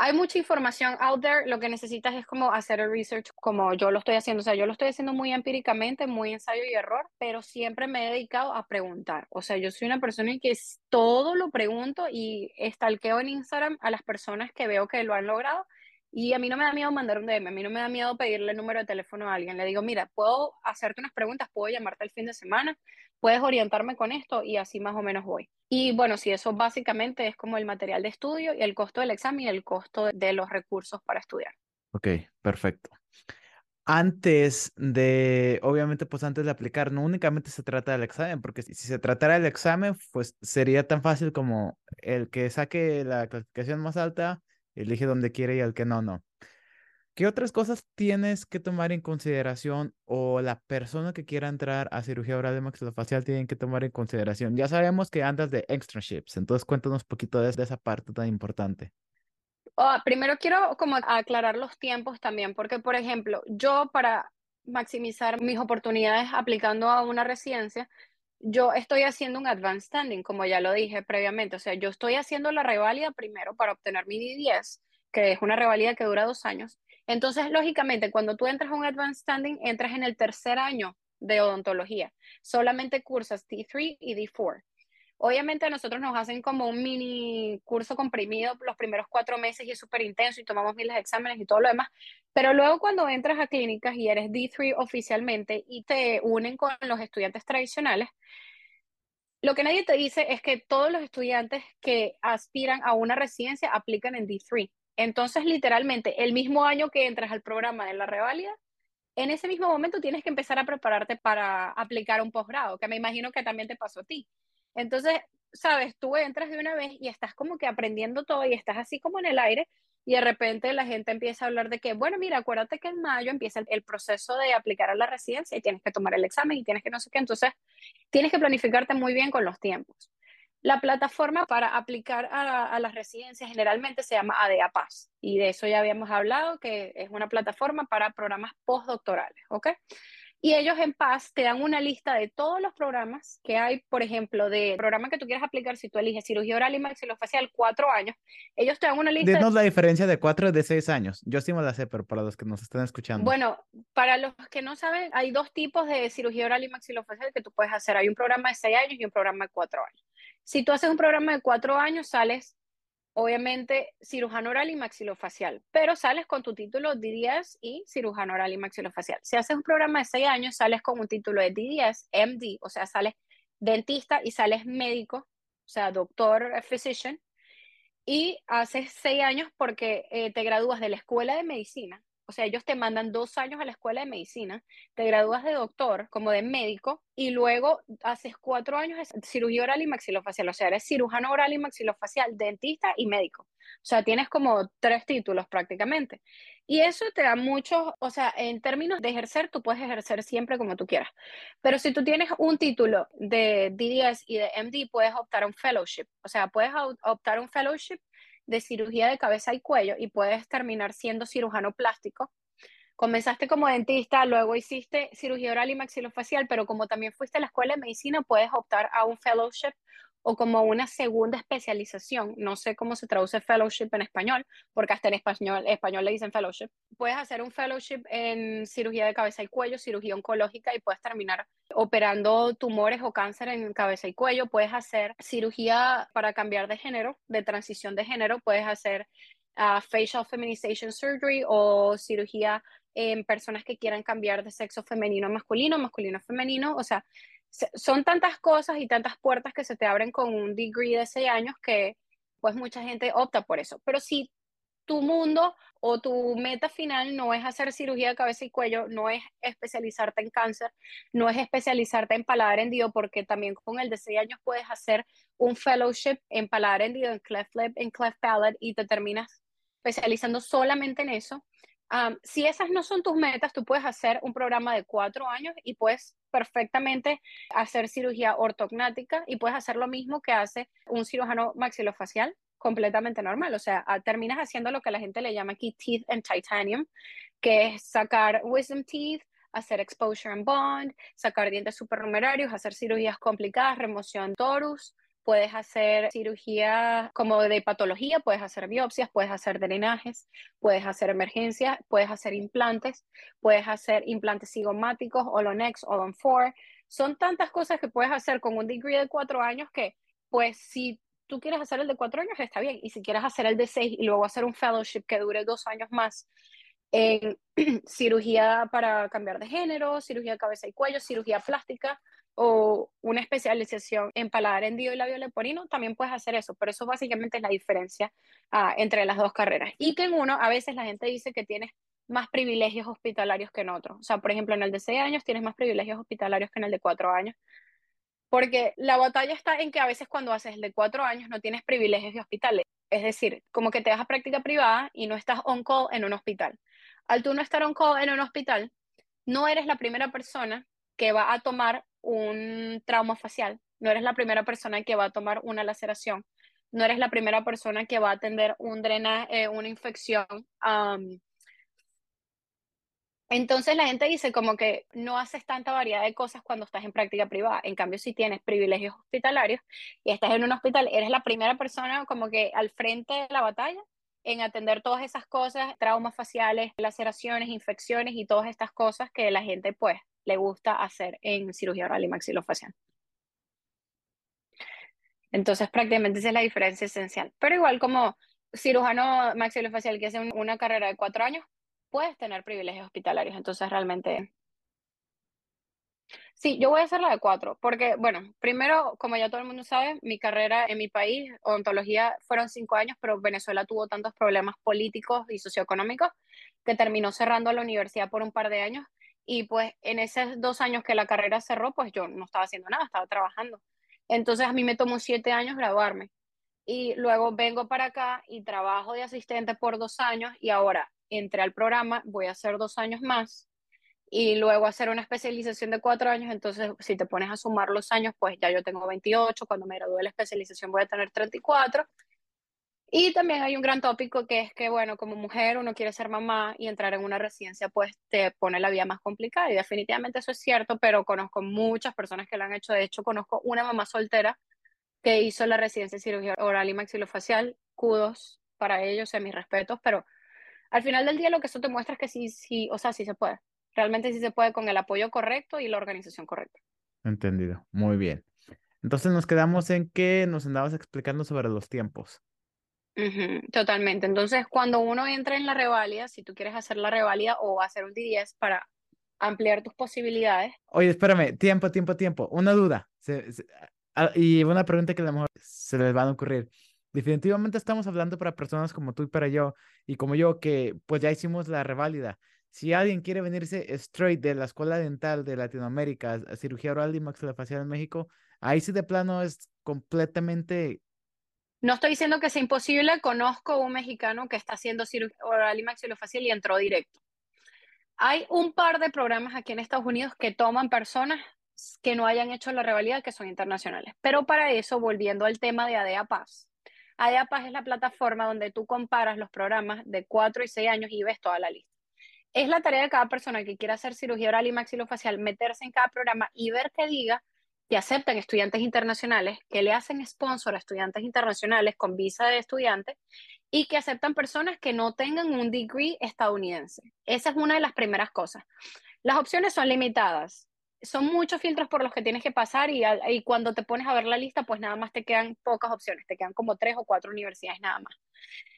Hay mucha información out there, lo que necesitas es como hacer el research como yo lo estoy haciendo, o sea, yo lo estoy haciendo muy empíricamente, muy ensayo y error, pero siempre me he dedicado a preguntar, o sea, yo soy una persona que todo lo pregunto y estalqueo en Instagram a las personas que veo que lo han logrado y a mí no me da miedo mandar un DM, a mí no me da miedo pedirle el número de teléfono a alguien, le digo, mira, puedo hacerte unas preguntas, puedo llamarte el fin de semana, puedes orientarme con esto y así más o menos voy. Y bueno, si eso básicamente es como el material de estudio y el costo del examen y el costo de los recursos para estudiar. Ok, perfecto. Antes de, obviamente, pues antes de aplicar, no únicamente se trata del examen, porque si, se tratara del examen, pues sería tan fácil como el que saque la clasificación más alta, elige donde quiere y el que no, no. ¿Qué otras cosas tienes que tomar en consideración o la persona que quiera entrar a cirugía oral de maxilofacial tienen que tomar en consideración? Ya sabemos que andas de externships, entonces cuéntanos un poquito de, esa parte tan importante. Oh, primero quiero como aclarar los tiempos también, porque por ejemplo, yo para maximizar mis oportunidades aplicando a una residencia, yo estoy haciendo un advanced standing, como ya lo dije previamente, o sea, yo estoy haciendo la revalida primero para obtener mi D10, que es una revalida que dura dos años, entonces, lógicamente, cuando tú entras a un Advanced Standing, entras en el tercer año de odontología. Solamente cursas D3 y D4. Obviamente a nosotros nos hacen como un mini curso comprimido los primeros cuatro meses y es súper intenso y tomamos miles de exámenes y todo lo demás, pero luego cuando entras a clínicas y eres D3 oficialmente y te unen con los estudiantes tradicionales, lo que nadie te dice es que todos los estudiantes que aspiran a una residencia aplican en D3. Entonces, literalmente, el mismo año que entras al programa de la reválida, en ese mismo momento tienes que empezar a prepararte para aplicar un posgrado, que me imagino que también te pasó a ti. Entonces, sabes, tú entras de una vez y estás como que aprendiendo todo y estás así como en el aire y de repente la gente empieza a hablar de que, bueno, mira, acuérdate que en mayo empieza el, proceso de aplicar a la residencia y tienes que tomar el examen y tienes que no sé qué, entonces tienes que planificarte muy bien con los tiempos. La plataforma para aplicar a, las residencias generalmente se llama ADA Paz y de eso ya habíamos hablado, que es una plataforma para programas postdoctorales, ¿ok? Y ellos en Paz te dan una lista de todos los programas que hay, por ejemplo, de programa que tú quieras aplicar si tú eliges cirugía oral y maxilofacial cuatro años. Ellos te dan una lista. Dinos la diferencia de cuatro y de seis años. Yo sí me la sé, pero para los que nos están escuchando. Bueno, para los que no saben, hay dos tipos de cirugía oral y maxilofacial que tú puedes hacer. Hay un programa de seis años y un programa de cuatro años. Si tú haces un programa de cuatro años, sales obviamente cirujano oral y maxilofacial, pero sales con tu título D10 y cirujano oral y maxilofacial. Si haces un programa de seis años, sales con un título de D10, MD, o sea, sales dentista y sales médico, o sea, doctor, eh, physician, y haces seis años porque eh, te gradúas de la escuela de medicina o sea, ellos te mandan dos años a la escuela de medicina, te gradúas de doctor, como de médico, y luego haces cuatro años de cirugía oral y maxilofacial. O sea, eres cirujano oral y maxilofacial, dentista y médico. O sea, tienes como tres títulos prácticamente. Y eso te da mucho, o sea, en términos de ejercer, tú puedes ejercer siempre como tú quieras. Pero si tú tienes un título de DDS y de MD, puedes optar a un fellowship. O sea, puedes optar a un fellowship de cirugía de cabeza y cuello y puedes terminar siendo cirujano plástico. Comenzaste como dentista, luego hiciste cirugía oral y maxilofacial, pero como también fuiste a la escuela de medicina, puedes optar a un fellowship o como una segunda especialización. No sé cómo se traduce fellowship en español, porque hasta en español, español le dicen fellowship. Puedes hacer un fellowship en cirugía de cabeza y cuello, cirugía oncológica y puedes terminar operando tumores o cáncer en cabeza y cuello. Puedes hacer cirugía para cambiar de género, de transición de género. Puedes hacer uh, facial feminization surgery o cirugía en personas que quieran cambiar de sexo femenino a masculino, masculino a femenino, o sea, son tantas cosas y tantas puertas que se te abren con un degree de seis años que pues mucha gente opta por eso. Pero si tu mundo o tu meta final no es hacer cirugía de cabeza y cuello, no es especializarte en cáncer, no es especializarte en paladar hendido, porque también con el de seis años puedes hacer un fellowship en paladar hendido, en cleft lip, en cleft palate y te terminas especializando solamente en eso si esas no son tus metas, tú puedes hacer un programa de cuatro años y puedes perfectamente hacer cirugía ortognática y puedes hacer lo mismo que hace un cirujano maxilofacial completamente normal. O sea, terminas haciendo lo que la gente le llama aquí teeth and titanium, que es sacar wisdom teeth, hacer exposure and bond, sacar dientes supernumerarios, hacer cirugías complicadas, remoción torus, puedes hacer cirugía como de patología, puedes hacer biopsias, puedes hacer drenajes, puedes hacer emergencias, puedes hacer implantes, puedes hacer implantes cigomáticos, Olonex, Olon 4. Son tantas cosas que puedes hacer con un degree de cuatro años que, pues, si tú quieres hacer el de cuatro años, está bien. Y si quieres hacer el de seis y luego hacer un fellowship que dure dos años más en cirugía para cambiar de género, cirugía de cabeza y cuello, cirugía plástica, o una especialización en paladar hendido y labio leporino, también puedes hacer eso, pero eso básicamente es la diferencia ah, entre las dos carreras. Y que en uno, a veces la gente dice que tienes más privilegios hospitalarios que en otro. O sea, por ejemplo, en el de 6 años tienes más privilegios hospitalarios que en el de 4 años. Porque la batalla está en que a veces cuando haces el de 4 años no tienes privilegios de hospitales. Es decir, como que te vas a práctica privada y no estás on call en un hospital. Al tú no estar on call en un hospital, no eres la primera persona que va a tomar un trauma facial, no eres la primera persona que va a tomar una laceración, no eres la primera persona que va a atender un drenaje, eh, una infección. entonces la gente dice como que no haces tanta variedad de cosas cuando estás en práctica privada. En cambio, si tienes privilegios hospitalarios y estás en un hospital, eres la primera persona como que al frente de la batalla en atender todas esas cosas, traumas faciales, laceraciones, infecciones y todas estas cosas que la gente pues le gusta hacer en cirugía oral y maxilofacial. Entonces, prácticamente esa es la diferencia esencial. Pero igual como cirujano maxilofacial que hace una carrera de cuatro años, puedes tener privilegios hospitalarios. Entonces, realmente... Sí, yo voy a hacer la de cuatro, porque, bueno, primero, como ya todo el mundo sabe, mi carrera en mi país, odontología, fueron cinco años, pero Venezuela tuvo tantos problemas políticos y socioeconómicos que terminó cerrando la universidad por un par de años y pues en esos dos años que la carrera cerró, pues yo no estaba haciendo nada, estaba trabajando. Entonces a mí me tomó siete años graduarme. Y luego vengo para acá y trabajo de asistente por dos años y ahora entré al programa, voy a hacer dos años más y luego hacer una especialización de cuatro años. Entonces, si te pones a sumar los años, pues ya yo tengo 28, cuando me gradué de la especialización voy a tener 34 y también hay un gran tópico que es que, bueno, como mujer uno quiere ser mamá y entrar en una residencia pues te pone la vida más complicada y definitivamente eso es cierto, pero conozco muchas personas que lo han hecho. De hecho, conozco una mamá soltera que hizo la residencia de cirugía oral y maxilofacial. Kudos para ellos, en mis respetos, pero al final del día lo que eso te muestra es que sí, sí, o sea, sí se puede. Realmente sí se puede con el apoyo correcto y la organización correcta. Entendido, muy bien. Entonces nos quedamos en que nos andabas explicando sobre los tiempos totalmente. Entonces, cuando uno entra en la revalida, si tú quieres hacer la revalida o hacer un D10 para ampliar tus posibilidades. Oye, espérame, tiempo, tiempo, tiempo. Una duda. Y una pregunta que a lo mejor se les va a ocurrir. Definitivamente estamos hablando para personas como tú y para yo, y como yo, que pues ya hicimos la reválida. Si alguien quiere venirse straight de la Escuela Dental de Latinoamérica a cirugía oral y maxilofacial en México, ahí sí de plano es completamente No estoy diciendo que sea imposible, conozco un mexicano que está haciendo cirugía oral y maxilofacial y entró directo. Hay un par de programas aquí en Estados Unidos que toman personas que no hayan hecho la rivalidad, que son internacionales. Pero para eso, volviendo al tema de ADEA Paz, ADEA Paz es la plataforma donde tú comparas los programas de 4 y 6 años y ves toda la lista. Es la tarea de cada persona que quiera hacer cirugía oral y maxilofacial, meterse en cada programa y ver que diga que aceptan estudiantes internacionales, que le hacen sponsor a estudiantes internacionales con visa de estudiante y que aceptan personas que no tengan un degree estadounidense. Esa es una de las primeras cosas. Las opciones son limitadas. Son muchos filtros por los que tienes que pasar y, cuando te pones a ver la lista, pues nada más te quedan pocas opciones, te quedan como tres o cuatro universidades nada más.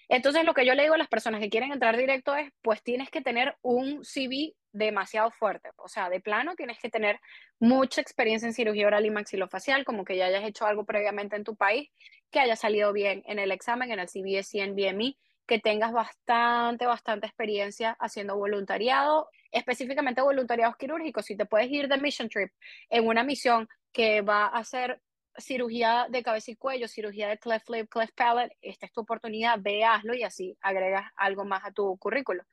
Entonces, lo que yo le digo a las personas que quieren entrar directo es, pues tienes que tener un CV demasiado fuerte. O sea, de plano tienes que tener mucha experiencia en cirugía oral y maxilofacial, como que ya hayas hecho algo previamente en tu país, que haya salido bien en el examen, en el CBS y en BMI, que tengas bastante, bastante experiencia haciendo voluntariado, específicamente voluntariados quirúrgicos. Si te puedes ir de mission trip en una misión que va a ser cirugía de cabeza y cuello, cirugía de cleft lip, cleft palate, esta es tu oportunidad, ve, hazlo y así agregas algo más a tu currículo.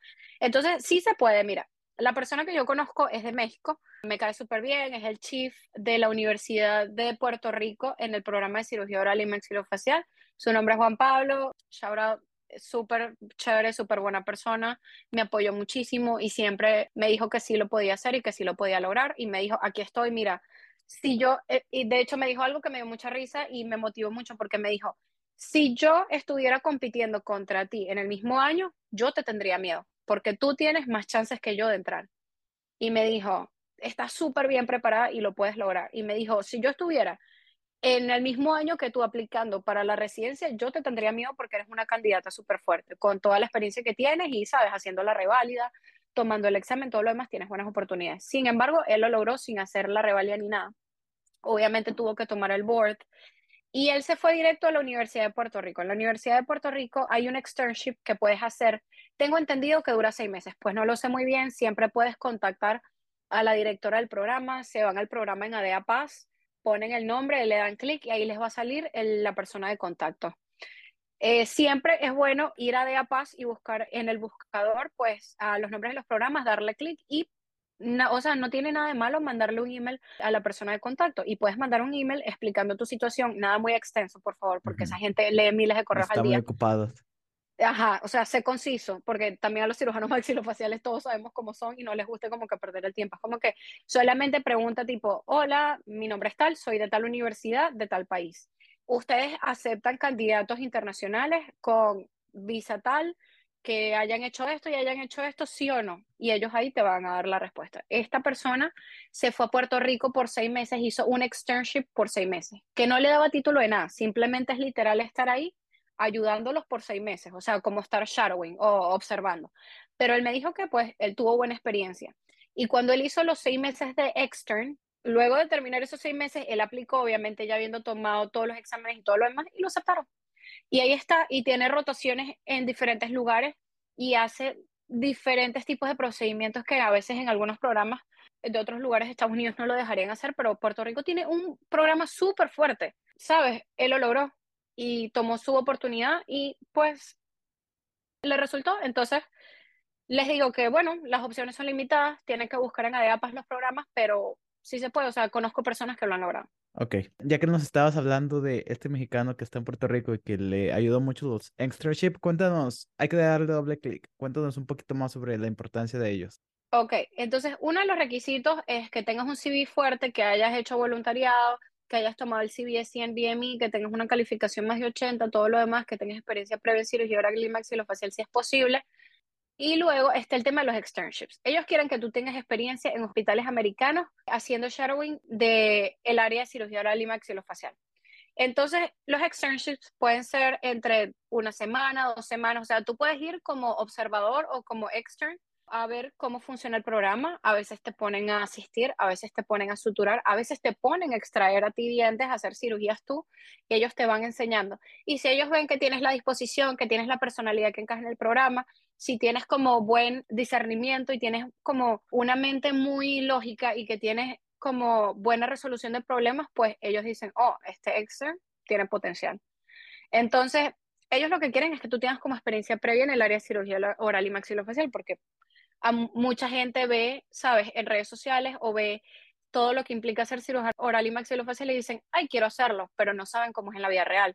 Entonces, sí se puede, mira, la persona que yo conozco es de México, me cae súper bien, es el chief de la Universidad de Puerto Rico en el programa de cirugía oral y maxilofacial. Su nombre es Juan Pablo, shout out, súper chévere, súper buena persona, me apoyó muchísimo y siempre me dijo que sí lo podía hacer y que sí lo podía lograr y me dijo, aquí estoy, mira, si yo, eh, y de hecho me dijo algo que me dio mucha risa y me motivó mucho porque me dijo, si yo estuviera compitiendo contra ti en el mismo año, yo te tendría miedo, porque tú tienes más chances que yo de entrar. Y me dijo, estás súper bien preparada y lo puedes lograr. Y me dijo, si yo estuviera en el mismo año que tú aplicando para la residencia, yo te tendría miedo porque eres una candidata súper fuerte, con toda la experiencia que tienes y, sabes, haciendo la reválida, tomando el examen, todo lo demás, tienes buenas oportunidades. Sin embargo, él lo logró sin hacer la revalida ni nada. Obviamente tuvo que tomar el board y él se fue directo a la Universidad de Puerto Rico. En la Universidad de Puerto Rico hay un externship que puedes hacer. Tengo entendido que dura seis meses. Pues no lo sé muy bien. Siempre puedes contactar a la directora del programa. Se van al programa en ADEA Paz, ponen el nombre, le dan clic y ahí les va a salir la persona de contacto. Eh, siempre es bueno ir a DEA Paz y buscar en el buscador, pues, a los nombres de los programas, darle clic y, o sea, no tiene nada de malo mandarle un email a la persona de contacto y puedes mandar un email explicando tu situación, nada muy extenso, por favor, porque esa gente lee miles de correos al día. Están ocupados. Ajá, o sea, sé conciso, porque también a los cirujanos maxilofaciales todos sabemos cómo son y no les gusta como que perder el tiempo. Es como que solamente pregunta tipo, hola, mi nombre es tal, soy de tal universidad, de tal país ustedes aceptan candidatos internacionales con visa tal que hayan hecho esto y hayan hecho esto, sí o no. Y ellos ahí te van a dar la respuesta. Esta persona se fue a Puerto Rico por seis meses, hizo un externship por seis meses, que no le daba título de nada, simplemente es literal estar ahí ayudándolos por seis meses, o sea, como estar shadowing o observando. Pero él me dijo que pues él tuvo buena experiencia. Y cuando él hizo los seis meses de extern, Luego de terminar esos seis meses, él aplicó, obviamente ya habiendo tomado todos los exámenes y todo lo demás, y lo aceptaron. Y ahí está, y tiene rotaciones en diferentes lugares y hace diferentes tipos de procedimientos que a veces en algunos programas de otros lugares de Estados Unidos no lo dejarían hacer, pero Puerto Rico tiene un programa súper fuerte, ¿sabes? Él lo logró y tomó su oportunidad y pues le resultó. Entonces, les digo que, bueno, las opciones son limitadas, tienen que buscar en ADEAPAS los programas, pero sí se puede, o sea, conozco personas que lo han logrado. Ok, ya que nos estabas hablando de este mexicano que está en Puerto Rico y que le ayudó mucho los externship, cuéntanos, hay que darle doble clic, cuéntanos un poquito más sobre la importancia de ellos. Ok, entonces uno de los requisitos es que tengas un CV fuerte, que hayas hecho voluntariado, que hayas tomado el CBS y en BMI, que tengas una calificación más de 80, todo lo demás, que tengas experiencia previa en cirugía oral y facial si es posible, y luego está el tema de los externships. Ellos quieren que tú tengas experiencia en hospitales americanos haciendo shadowing del el área de cirugía oral y maxilofacial. Entonces, los externships pueden ser entre una semana, dos semanas, o sea, tú puedes ir como observador o como extern a ver cómo funciona el programa. A veces te ponen a asistir, a veces te ponen a suturar, a veces te ponen a extraer a ti dientes, a hacer cirugías tú, y ellos te van enseñando. Y si ellos ven que tienes la disposición, que tienes la personalidad que encaja en el programa, si tienes como buen discernimiento y tienes como una mente muy lógica y que tienes como buena resolución de problemas, pues ellos dicen, oh, este extern tiene potencial. Entonces, ellos lo que quieren es que tú tengas como experiencia previa en el área de cirugía oral y maxilofacial, porque a mucha gente ve, sabes, en redes sociales o ve todo lo que implica hacer cirugía oral y maxilofacial y dicen, ay, quiero hacerlo, pero no saben cómo es en la vida real.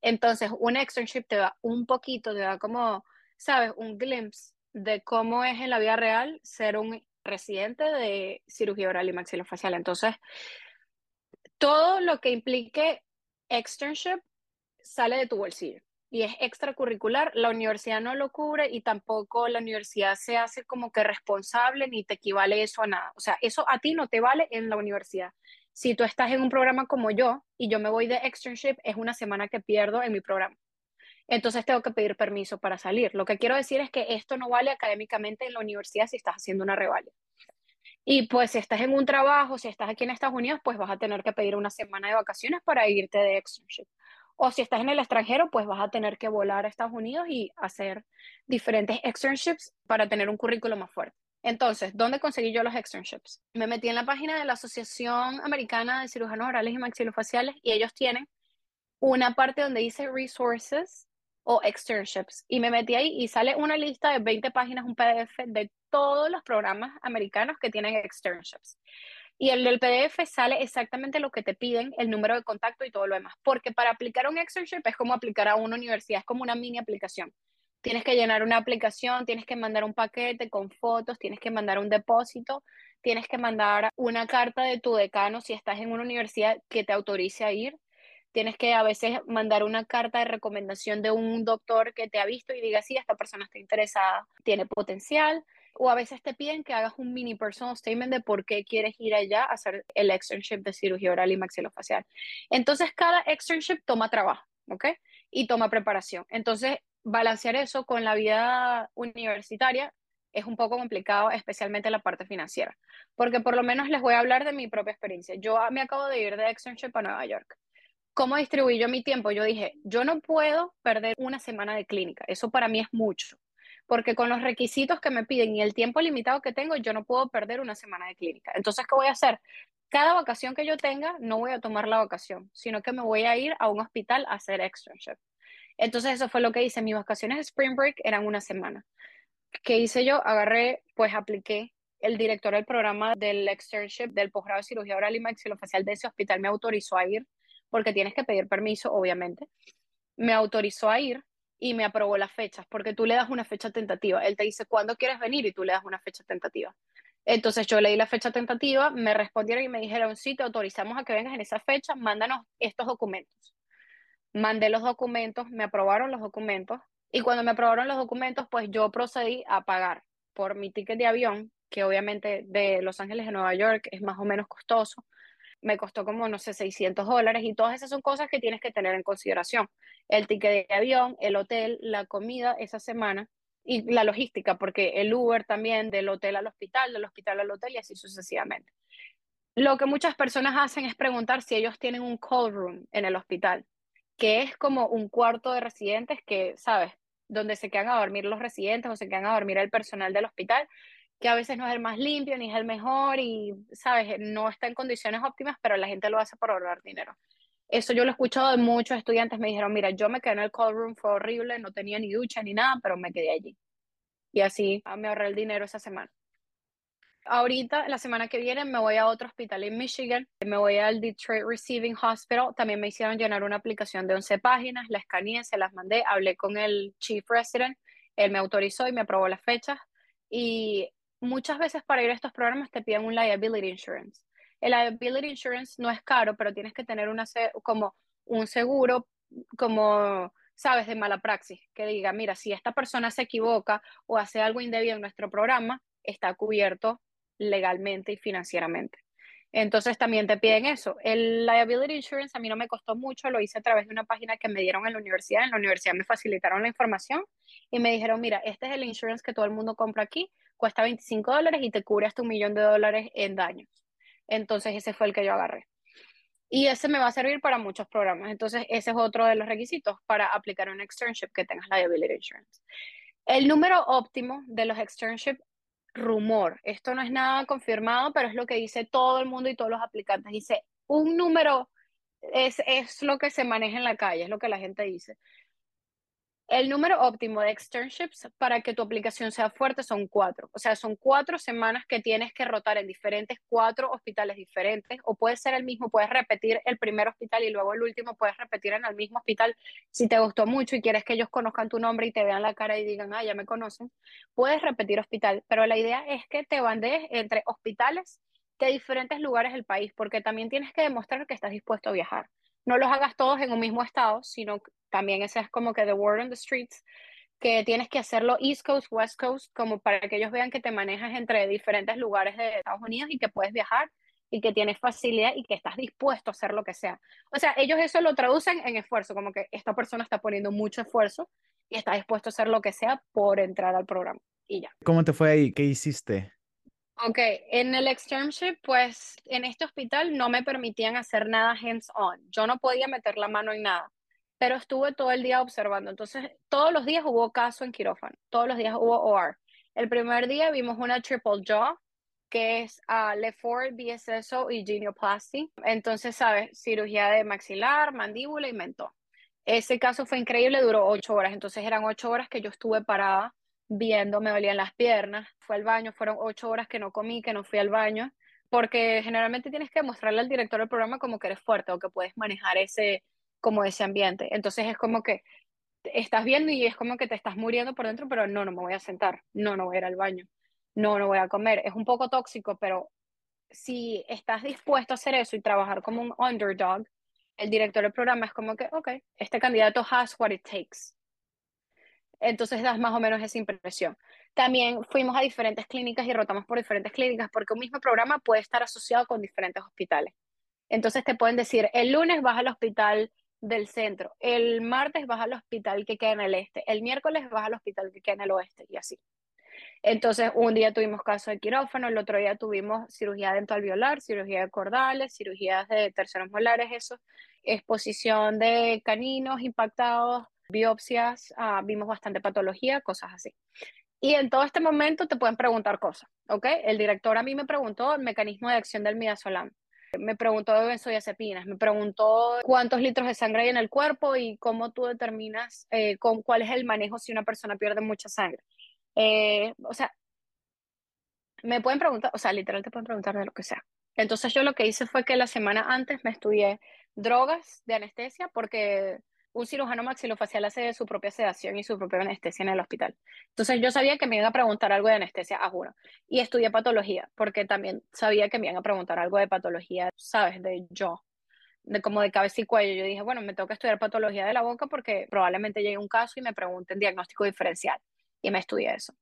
Entonces, un externship te da un poquito, te da como, sabes, un glimpse de cómo es en la vida real ser un residente de cirugía oral y maxilofacial. Entonces, todo lo que implique externship sale de tu bolsillo y es extracurricular, la universidad no lo cubre y tampoco la universidad se hace como que responsable ni te equivale eso a nada. O sea, eso a ti no te vale en la universidad. Si tú estás en un programa como yo y yo me voy de externship, es una semana que pierdo en mi programa. Entonces tengo que pedir permiso para salir. Lo que quiero decir es que esto no vale académicamente en la universidad si estás haciendo una revalia. Y pues si estás en un trabajo, si estás aquí en Estados Unidos, pues vas a tener que pedir una semana de vacaciones para irte de externship. O si estás en el extranjero, pues vas a tener que volar a Estados Unidos y hacer diferentes externships para tener un currículo más fuerte. Entonces, ¿dónde conseguí yo los externships? Me metí en la página de la Asociación Americana de Cirujanos Orales y Maxilofaciales y ellos tienen una parte donde dice resources o externships. Y me metí ahí y sale una lista de 20 páginas, un PDF de todos los programas americanos que tienen externships. Y el del PDF sale exactamente lo que te piden, el número de contacto y todo lo demás. Porque para aplicar un externship es como aplicar a una universidad, es como una mini aplicación. Tienes que llenar una aplicación, tienes que mandar un paquete con fotos, tienes que mandar un depósito, tienes que mandar una carta de tu decano si estás en una universidad que te autorice a ir. Tienes que a veces mandar una carta de recomendación de un doctor que te ha visto y diga, sí, esta persona está interesada, tiene potencial o a veces te piden que hagas un mini personal statement de por qué quieres ir allá a hacer el externship de cirugía oral y maxilofacial. Entonces, cada externship toma trabajo, ¿ok? Y toma preparación. Entonces, balancear eso con la vida universitaria es un poco complicado, especialmente la parte financiera, porque por lo menos les voy a hablar de mi propia experiencia. Yo me acabo de ir de externship a Nueva York. ¿Cómo distribuí yo mi tiempo? Yo dije, yo no puedo perder una semana de clínica, eso para mí es mucho porque con los requisitos que me piden y el tiempo limitado que tengo, yo no puedo perder una semana de clínica. Entonces, ¿qué voy a hacer? Cada vacación que yo tenga, no voy a tomar la vacación, sino que me voy a ir a un hospital a hacer externship. Entonces, eso fue lo que hice. Mis vacaciones de Spring Break eran una semana. ¿Qué hice yo? Agarré, pues apliqué. El director del programa del externship del posgrado de cirugía oral y maxilofacial de ese hospital me autorizó a ir, porque tienes que pedir permiso, obviamente. Me autorizó a ir y me aprobó las fechas, porque tú le das una fecha tentativa. Él te dice cuándo quieres venir y tú le das una fecha tentativa. Entonces yo le di la fecha tentativa, me respondieron y me dijeron, sí, te autorizamos a que vengas en esa fecha, mándanos estos documentos. Mandé los documentos, me aprobaron los documentos y cuando me aprobaron los documentos, pues yo procedí a pagar por mi ticket de avión, que obviamente de Los Ángeles a Nueva York es más o menos costoso me costó como, no sé, 600 dólares y todas esas son cosas que tienes que tener en consideración. El ticket de avión, el hotel, la comida esa semana y la logística, porque el Uber también del hotel al hospital, del hospital al hotel y así sucesivamente. Lo que muchas personas hacen es preguntar si ellos tienen un call room en el hospital, que es como un cuarto de residentes que, ¿sabes? Donde se quedan a dormir los residentes o se quedan a dormir el personal del hospital que a veces no es el más limpio ni es el mejor y, sabes, no está en condiciones óptimas, pero la gente lo hace por ahorrar dinero. Eso yo lo he escuchado de muchos estudiantes, me dijeron, mira, yo me quedé en el call room, fue horrible, no tenía ni ducha ni nada, pero me quedé allí. Y así ah, me ahorré el dinero esa semana. Ahorita, la semana que viene, me voy a otro hospital en Michigan, me voy al Detroit Receiving Hospital, también me hicieron llenar una aplicación de 11 páginas, la escaneé, se las mandé, hablé con el Chief Resident, él me autorizó y me aprobó las fechas y muchas veces para ir a estos programas te piden un liability insurance. El liability insurance no es caro, pero tienes que tener una, como un seguro, como, sabes, de mala praxis, que diga, mira, si esta persona se equivoca o hace algo indebido en nuestro programa, está cubierto legalmente y financieramente. Entonces también te piden eso. El liability insurance a mí no me costó mucho, lo hice a través de una página que me dieron en la universidad. En la universidad me facilitaron la información y me dijeron, mira, este es el insurance que todo el mundo compra aquí, cuesta 25 dólares y te cubre hasta un millón de dólares en daños. Entonces ese fue el que yo agarré. Y ese me va a servir para muchos programas. Entonces ese es otro de los requisitos para aplicar un externship que tengas liability insurance. El número óptimo de los externship rumor. Esto no es nada confirmado, pero es lo que dice todo el mundo y todos los aplicantes. Dice un número es, es lo que se maneja en la calle, es lo que la gente dice. El número óptimo de externships para que tu aplicación sea fuerte son cuatro. O sea, son cuatro semanas que tienes que rotar en diferentes, cuatro hospitales diferentes. O puede ser el mismo, puedes repetir el primer hospital y luego el último, puedes repetir en el mismo hospital. Si te gustó mucho y quieres que ellos conozcan tu nombre y te vean la cara y digan, ah, ya me conocen, puedes repetir hospital. Pero la idea es que te bandees entre hospitales de diferentes lugares del país, porque también tienes que demostrar que estás dispuesto a viajar no los hagas todos en un mismo estado, sino también ese es como que the word on the streets, que tienes que hacerlo East Coast, West Coast, como para que ellos vean que te manejas entre diferentes lugares de Estados Unidos y que puedes viajar y que tienes facilidad y que estás dispuesto a hacer lo que sea. O sea, ellos eso lo traducen en esfuerzo, como que esta persona está poniendo mucho esfuerzo y está dispuesto a hacer lo que sea por entrar al programa. ¿Cómo te fue ahí? ¿Qué hiciste? Ok, en el externship, pues en este hospital no me permitían hacer nada hands-on. Yo no podía meter la mano en nada, pero estuve todo el día observando. Entonces, todos los días hubo caso en quirófano, todos los días hubo OR. El primer día vimos una triple jaw, que es uh, Lefort, BSSO y genioplasty. Entonces, ¿sabes? Cirugía de maxilar, mandíbula y mentón. Ese caso fue increíble, duró ocho horas. Entonces, eran ocho horas que yo estuve parada viendo, me dolían las piernas, fue al baño, fueron ocho horas que no comí, que no fui al baño, porque generalmente tienes que mostrarle al director del programa como que eres fuerte o que puedes manejar ese, como ese ambiente. Entonces es como que estás viendo y es como que te estás muriendo por dentro, pero no, no me voy a sentar, no, no voy a ir al baño, no, no voy a comer. Es un poco tóxico, pero si estás dispuesto a hacer eso y trabajar como un underdog, el director del programa es como que, ok, este candidato has what it takes. Entonces das más o menos esa impresión. También fuimos a diferentes clínicas y rotamos por diferentes clínicas porque un mismo programa puede estar asociado con diferentes hospitales. Entonces te pueden decir, el lunes vas al hospital del centro, el martes vas al hospital que queda en el este, el miércoles vas al hospital que queda en el oeste y así. Entonces, un día tuvimos caso de quirófano, el otro día tuvimos cirugía dental violar, cirugía de cordales, cirugías de terceros molares, eso, exposición de caninos impactados, biopsias, ah, vimos bastante patología, cosas así. Y en todo este momento te pueden preguntar cosas, ¿ok? El director a mí me preguntó el mecanismo de acción del midazolam, me preguntó de benzodiazepinas, me preguntó cuántos litros de sangre hay en el cuerpo y cómo tú determinas eh, con, cuál es el manejo si una persona pierde mucha sangre. Eh, o sea, me pueden preguntar, o sea, literal te pueden preguntar de lo que sea. Entonces yo lo que hice fue que la semana antes me estudié drogas de anestesia porque un cirujano maxilofacial hace su propia sedación y su propia anestesia en el hospital. Entonces yo sabía que me iban a preguntar algo de anestesia, a juro. Y estudié patología, porque también sabía que me iban a preguntar algo de patología, ¿sabes? De yo, de como de cabeza y cuello. Yo dije, bueno, me tengo que estudiar patología de la boca porque probablemente llegue un caso y me pregunten diagnóstico diferencial. Y me estudié eso.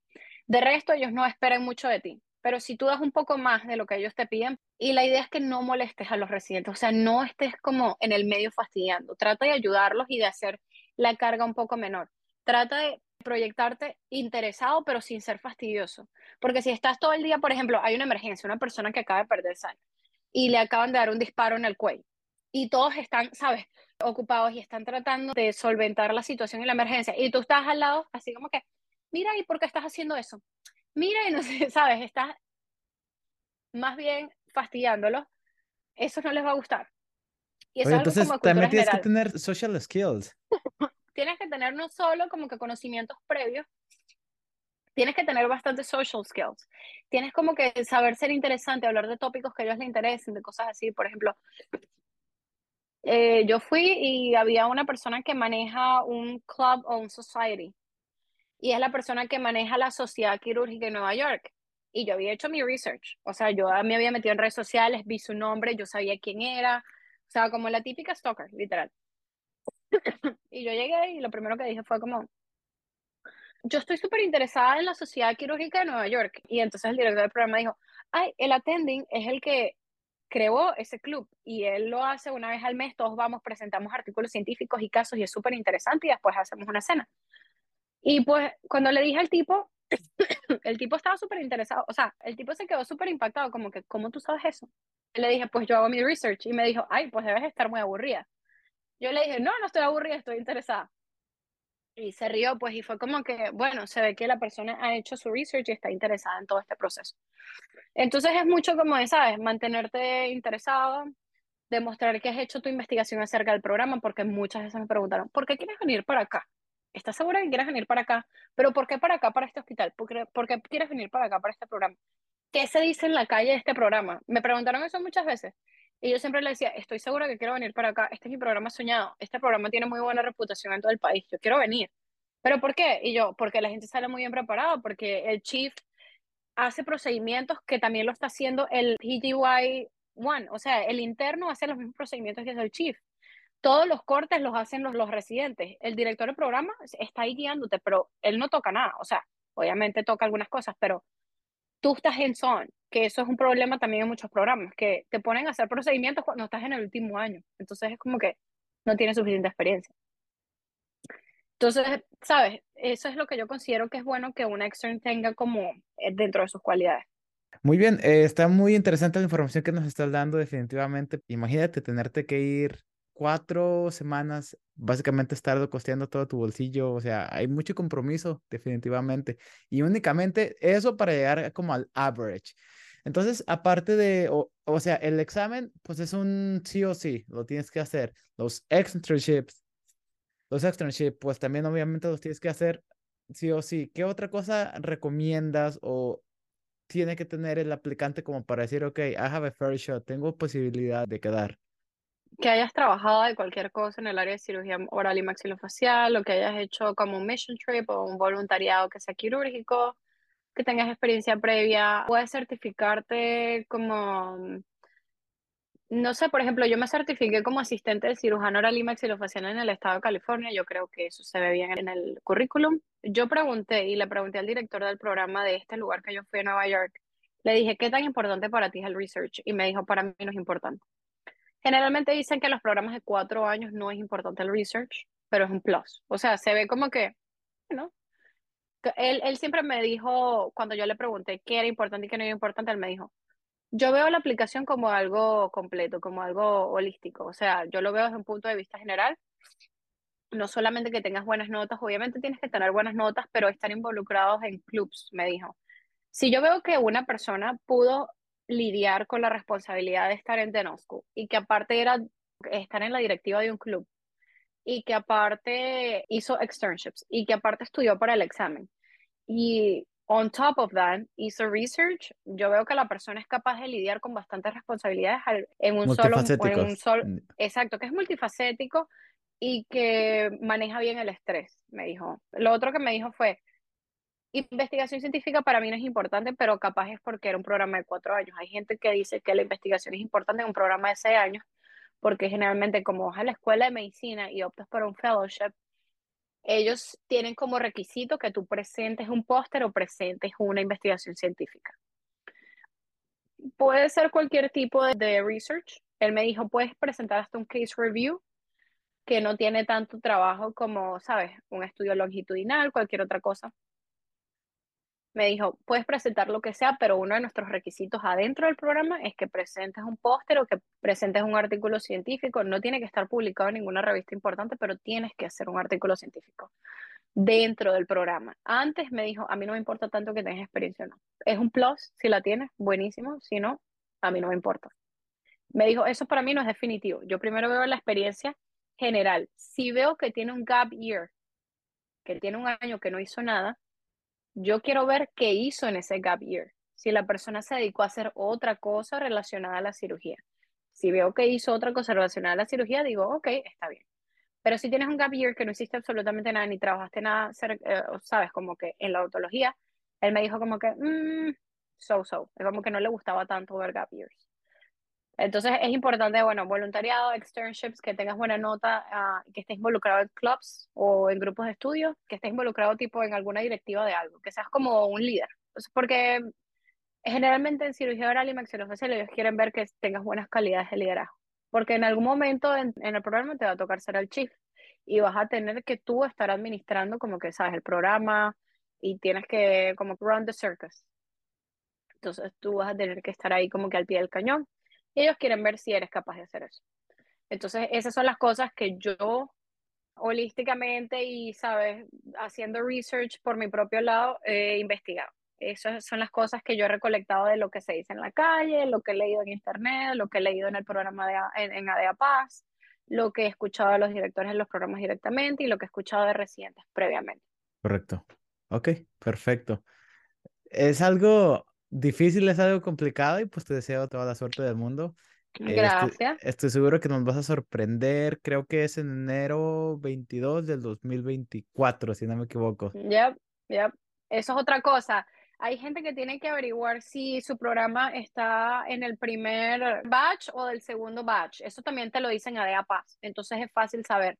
De resto, ellos no esperan mucho de ti pero si tú das un poco más de lo que ellos te piden, y la idea es que no molestes a los residentes, o sea, no estés como en el medio fastidiando, trata de ayudarlos y de hacer la carga un poco menor. Trata de proyectarte interesado, pero sin ser fastidioso. Porque si estás todo el día, por ejemplo, hay una emergencia, una persona que acaba de perder sangre y le acaban de dar un disparo en el cuello y todos están, ¿sabes?, ocupados y están tratando de solventar la situación y la emergencia y tú estás al lado así como que, mira, ¿y por qué estás haciendo eso? Mira y no sé, sabes, estás más bien fastidiándolos, eso no les va a gustar. Y eso entonces también tienes que tener social skills. tienes que tener no solo como que conocimientos previos, tienes que tener bastante social skills. Tienes como que saber ser interesante, hablar de tópicos que a ellos les interesen, de cosas así. Por ejemplo, eh, yo fui y había una persona que maneja un club o un society y es la persona que maneja la sociedad quirúrgica en Nueva York. Y yo había hecho mi research, o sea, yo me había metido en redes sociales, vi su nombre, yo sabía quién era, o sea, como la típica stalker, literal. y yo llegué y lo primero que dije fue como, yo estoy súper interesada en la sociedad quirúrgica de Nueva York. Y entonces el director del programa dijo, ay, el attending es el que creó ese club y él lo hace una vez al mes, todos vamos, presentamos artículos científicos y casos y es súper interesante y después hacemos una cena. Y pues cuando le dije al tipo, el tipo estaba súper interesado, o sea, el tipo se quedó súper impactado, como que, ¿cómo tú sabes eso? Le dije, pues yo hago mi research y me dijo, ay, pues debes estar muy aburrida. Yo le dije, no, no estoy aburrida, estoy interesada. Y se rió, pues, y fue como que, bueno, se ve que la persona ha hecho su research y está interesada en todo este proceso. Entonces es mucho como, ¿sabes? Mantenerte interesado, demostrar que has hecho tu investigación acerca del programa, porque muchas veces me preguntaron, ¿por qué quieres venir para acá? ¿Estás segura que quieres venir para acá? ¿Pero por qué para acá, para este hospital? ¿Por qué, ¿Por qué quieres venir para acá, para este programa? ¿Qué se dice en la calle de este programa? Me preguntaron eso muchas veces. Y yo siempre le decía, estoy segura que quiero venir para acá. Este es mi programa soñado. Este programa tiene muy buena reputación en todo el país. Yo quiero venir. ¿Pero por qué? Y yo, porque la gente sale muy bien preparada, porque el chief hace procedimientos que también lo está haciendo el PGY One. O sea, el interno hace los mismos procedimientos que hace el chief. Todos los cortes los hacen los, los residentes. El director del programa está ahí guiándote, pero él no toca nada. O sea, obviamente toca algunas cosas, pero tú estás en son, que eso es un problema también en muchos programas, que te ponen a hacer procedimientos cuando estás en el último año. Entonces es como que no tienes suficiente experiencia. Entonces, ¿sabes? Eso es lo que yo considero que es bueno que una extern tenga como eh, dentro de sus cualidades. Muy bien, eh, está muy interesante la información que nos estás dando definitivamente. Imagínate tenerte que ir cuatro semanas, básicamente estar costeando todo tu bolsillo, o sea, hay mucho compromiso, definitivamente, y únicamente eso para llegar como al average. Entonces, aparte de, o, o sea, el examen, pues es un sí o sí, lo tienes que hacer. Los externships, los externships, pues también obviamente los tienes que hacer sí o sí. ¿Qué otra cosa recomiendas o tiene que tener el aplicante como para decir, ok, I have a fair shot, tengo posibilidad de quedar? Que hayas trabajado de cualquier cosa en el área de cirugía oral y maxilofacial, o que hayas hecho como un mission trip o un voluntariado que sea quirúrgico, que tengas experiencia previa, puedes certificarte como, no sé, por ejemplo, yo me certifiqué como asistente de cirujano oral y maxilofacial en el estado de California, yo creo que eso se ve bien en el currículum. Yo pregunté y le pregunté al director del programa de este lugar que yo fui a Nueva York, le dije, ¿qué tan importante para ti es el research? Y me dijo, para mí no es importante. Generalmente dicen que los programas de cuatro años no es importante el research, pero es un plus. O sea, se ve como que, ¿no? Él, él siempre me dijo, cuando yo le pregunté qué era importante y qué no era importante, él me dijo, yo veo la aplicación como algo completo, como algo holístico. O sea, yo lo veo desde un punto de vista general. No solamente que tengas buenas notas, obviamente tienes que tener buenas notas, pero estar involucrados en clubs, me dijo. Si yo veo que una persona pudo lidiar con la responsabilidad de estar en Denosco y que aparte era estar en la directiva de un club y que aparte hizo externships y que aparte estudió para el examen y on top of that hizo research, yo veo que la persona es capaz de lidiar con bastantes responsabilidades en un solo, en un solo mm. exacto, que es multifacético y que maneja bien el estrés, me dijo. Lo otro que me dijo fue, investigación científica para mí no es importante, pero capaz es porque era un programa de cuatro años. Hay gente que dice que la investigación es importante en un programa de seis años, porque generalmente como vas a la escuela de medicina y optas por un fellowship, ellos tienen como requisito que tú presentes un póster o presentes una investigación científica. Puede ser cualquier tipo de, de research. Él me dijo, puedes presentar hasta un case review, que no tiene tanto trabajo como, sabes, un estudio longitudinal, cualquier otra cosa me dijo, puedes presentar lo que sea, pero uno de nuestros requisitos adentro del programa es que presentes un póster o que presentes un artículo científico. No tiene que estar publicado en ninguna revista importante, pero tienes que hacer un artículo científico dentro del programa. Antes me dijo, a mí no me importa tanto que tengas experiencia o no. Es un plus, si la tienes, buenísimo, si no, a mí no me importa. Me dijo, eso para mí no es definitivo. Yo primero veo la experiencia general. Si veo que tiene un gap year, que tiene un año que no hizo nada, yo quiero ver qué hizo en ese gap year. Si la persona se dedicó a hacer otra cosa relacionada a la cirugía. Si veo que hizo otra cosa relacionada a la cirugía, digo, ok, está bien. Pero si tienes un gap year que no hiciste absolutamente nada, ni trabajaste nada, eh, sabes, como que en la odontología, él me dijo como que, mmm, so, so. Es como que no le gustaba tanto ver gap years. Entonces es importante, bueno, voluntariado, externships, que tengas buena nota, uh, que estés involucrado en clubs o en grupos de estudio, que estés involucrado tipo en alguna directiva de algo, que seas como un líder. porque generalmente en cirugía oral y maxilofacial ellos quieren ver que tengas buenas calidades de liderazgo. Porque en algún momento en, en el programa te va a tocar ser el chief y vas a tener que tú estar administrando como que sabes el programa y tienes que como run the circus. Entonces tú vas a tener que estar ahí como que al pie del cañón ellos quieren ver si eres capaz de hacer eso. Entonces, esas son las cosas que yo holísticamente y, sabes, haciendo research por mi propio lado he investigado. Esas son las cosas que yo he recolectado de lo que se dice en la calle, lo que he leído en internet, lo que he leído en el programa de, en, en ADEA Paz, lo que he escuchado de los directores en los programas directamente y lo que he escuchado de residentes previamente. Correcto. Ok, perfecto. Es algo difícil, es algo complicado y pues te deseo toda la suerte del mundo. Este, Gracias. estoy seguro que nos vas a sorprender. Creo que es en enero 22 del 2024, si no me equivoco. Yep, yep. Eso es otra cosa. Hay gente que tiene que averiguar si su programa está en el primer batch o del segundo batch. Eso también te lo dicen a DEA Paz. Entonces es fácil saber.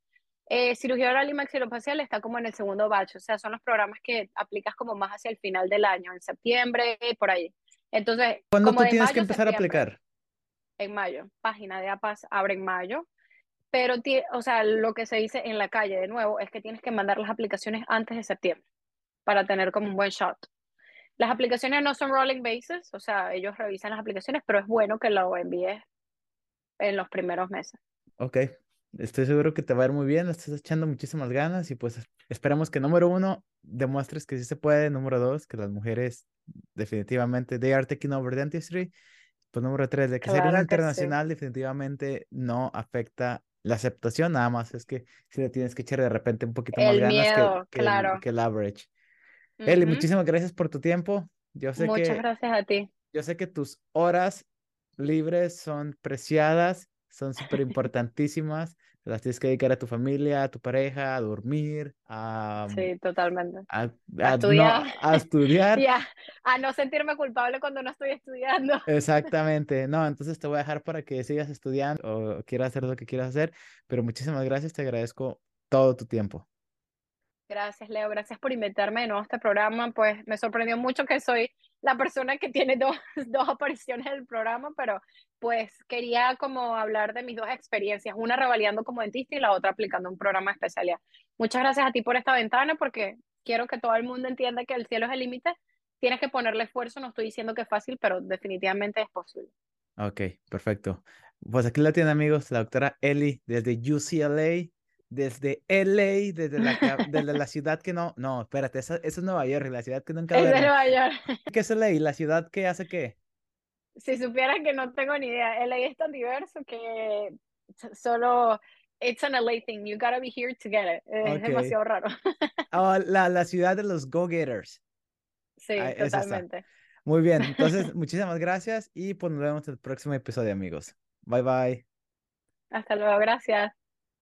Eh, cirugía oral y maxilofacial está como en el segundo batch. O sea, son los programas que aplicas como más hacia el final del año, en septiembre, por ahí. Entonces, ¿cuándo tú tienes mayo que empezar a aplicar? En mayo. Página de APAS abre en mayo. Pero, o sea, lo que se dice en la calle, de nuevo, es que tienes que mandar las aplicaciones antes de septiembre para tener como un buen shot. Las aplicaciones no son rolling basis, o sea, ellos revisan las aplicaciones, pero es bueno que lo envíes en los primeros meses. Ok, estoy seguro que te va a ir muy bien, le estás echando muchísimas ganas y pues esperamos que número uno, demuestres que sí se puede, número dos, que las mujeres definitivamente, they are taking over dentistry, pues número tres, de que ser Claro que sí. internacional definitivamente no afecta la aceptación, nada más es que si le tienes que echar de repente un poquito más El ganas que- miedo, que, el, claro. que el average. Eli, Ujú. muchísimas gracias por tu tiempo. Yo sé Muchas que gracias a ti. yo sé que tus horas libres son preciadas, son súper importantísimas. Las tienes que dedicar a tu familia, a tu pareja, a dormir, a, Sí, totalmente. a, A a no- estudiar. a estudiar. Y a, a no sentirme culpable cuando no estoy estudiando. Exactamente. No, entonces te voy a dejar para que sigas estudiando o quieras hacer lo que quieras hacer, pero muchísimas gracias, te agradezco todo tu tiempo. Gracias, Leo. Gracias por invitarme de nuevo a este programa. Pues me sorprendió mucho que soy la persona que tiene dos, dos apariciones en el programa, pero pues quería como hablar de mis dos experiencias, una revalidando como dentista y la otra aplicando un programa de especialidad. Muchas gracias a ti por esta ventana porque quiero que todo el mundo entienda que el cielo es el límite. Tienes que ponerle esfuerzo, no estoy diciendo que es fácil, pero definitivamente es posible. Ok, perfecto. Pues aquí la tienen amigos, la doctora Eli desde UCLA, desde LA, desde la, ca- desde la ciudad que no, no, espérate, esa, esa es Nueva York, la ciudad que nunca Es de. Nueva York. ¿Qué es LA? ¿La ciudad que hace qué? Si supieras que no tengo ni idea, LA es tan diverso que solo it's an LA thing. You gotta be here to get it. Es demasiado raro. Oh, la, la ciudad de los Go-Getters. Sí, Ah, está. totalmente. Muy bien, entonces muchísimas gracias y pues nos vemos en el próximo episodio amigos. Bye bye. Hasta luego, gracias.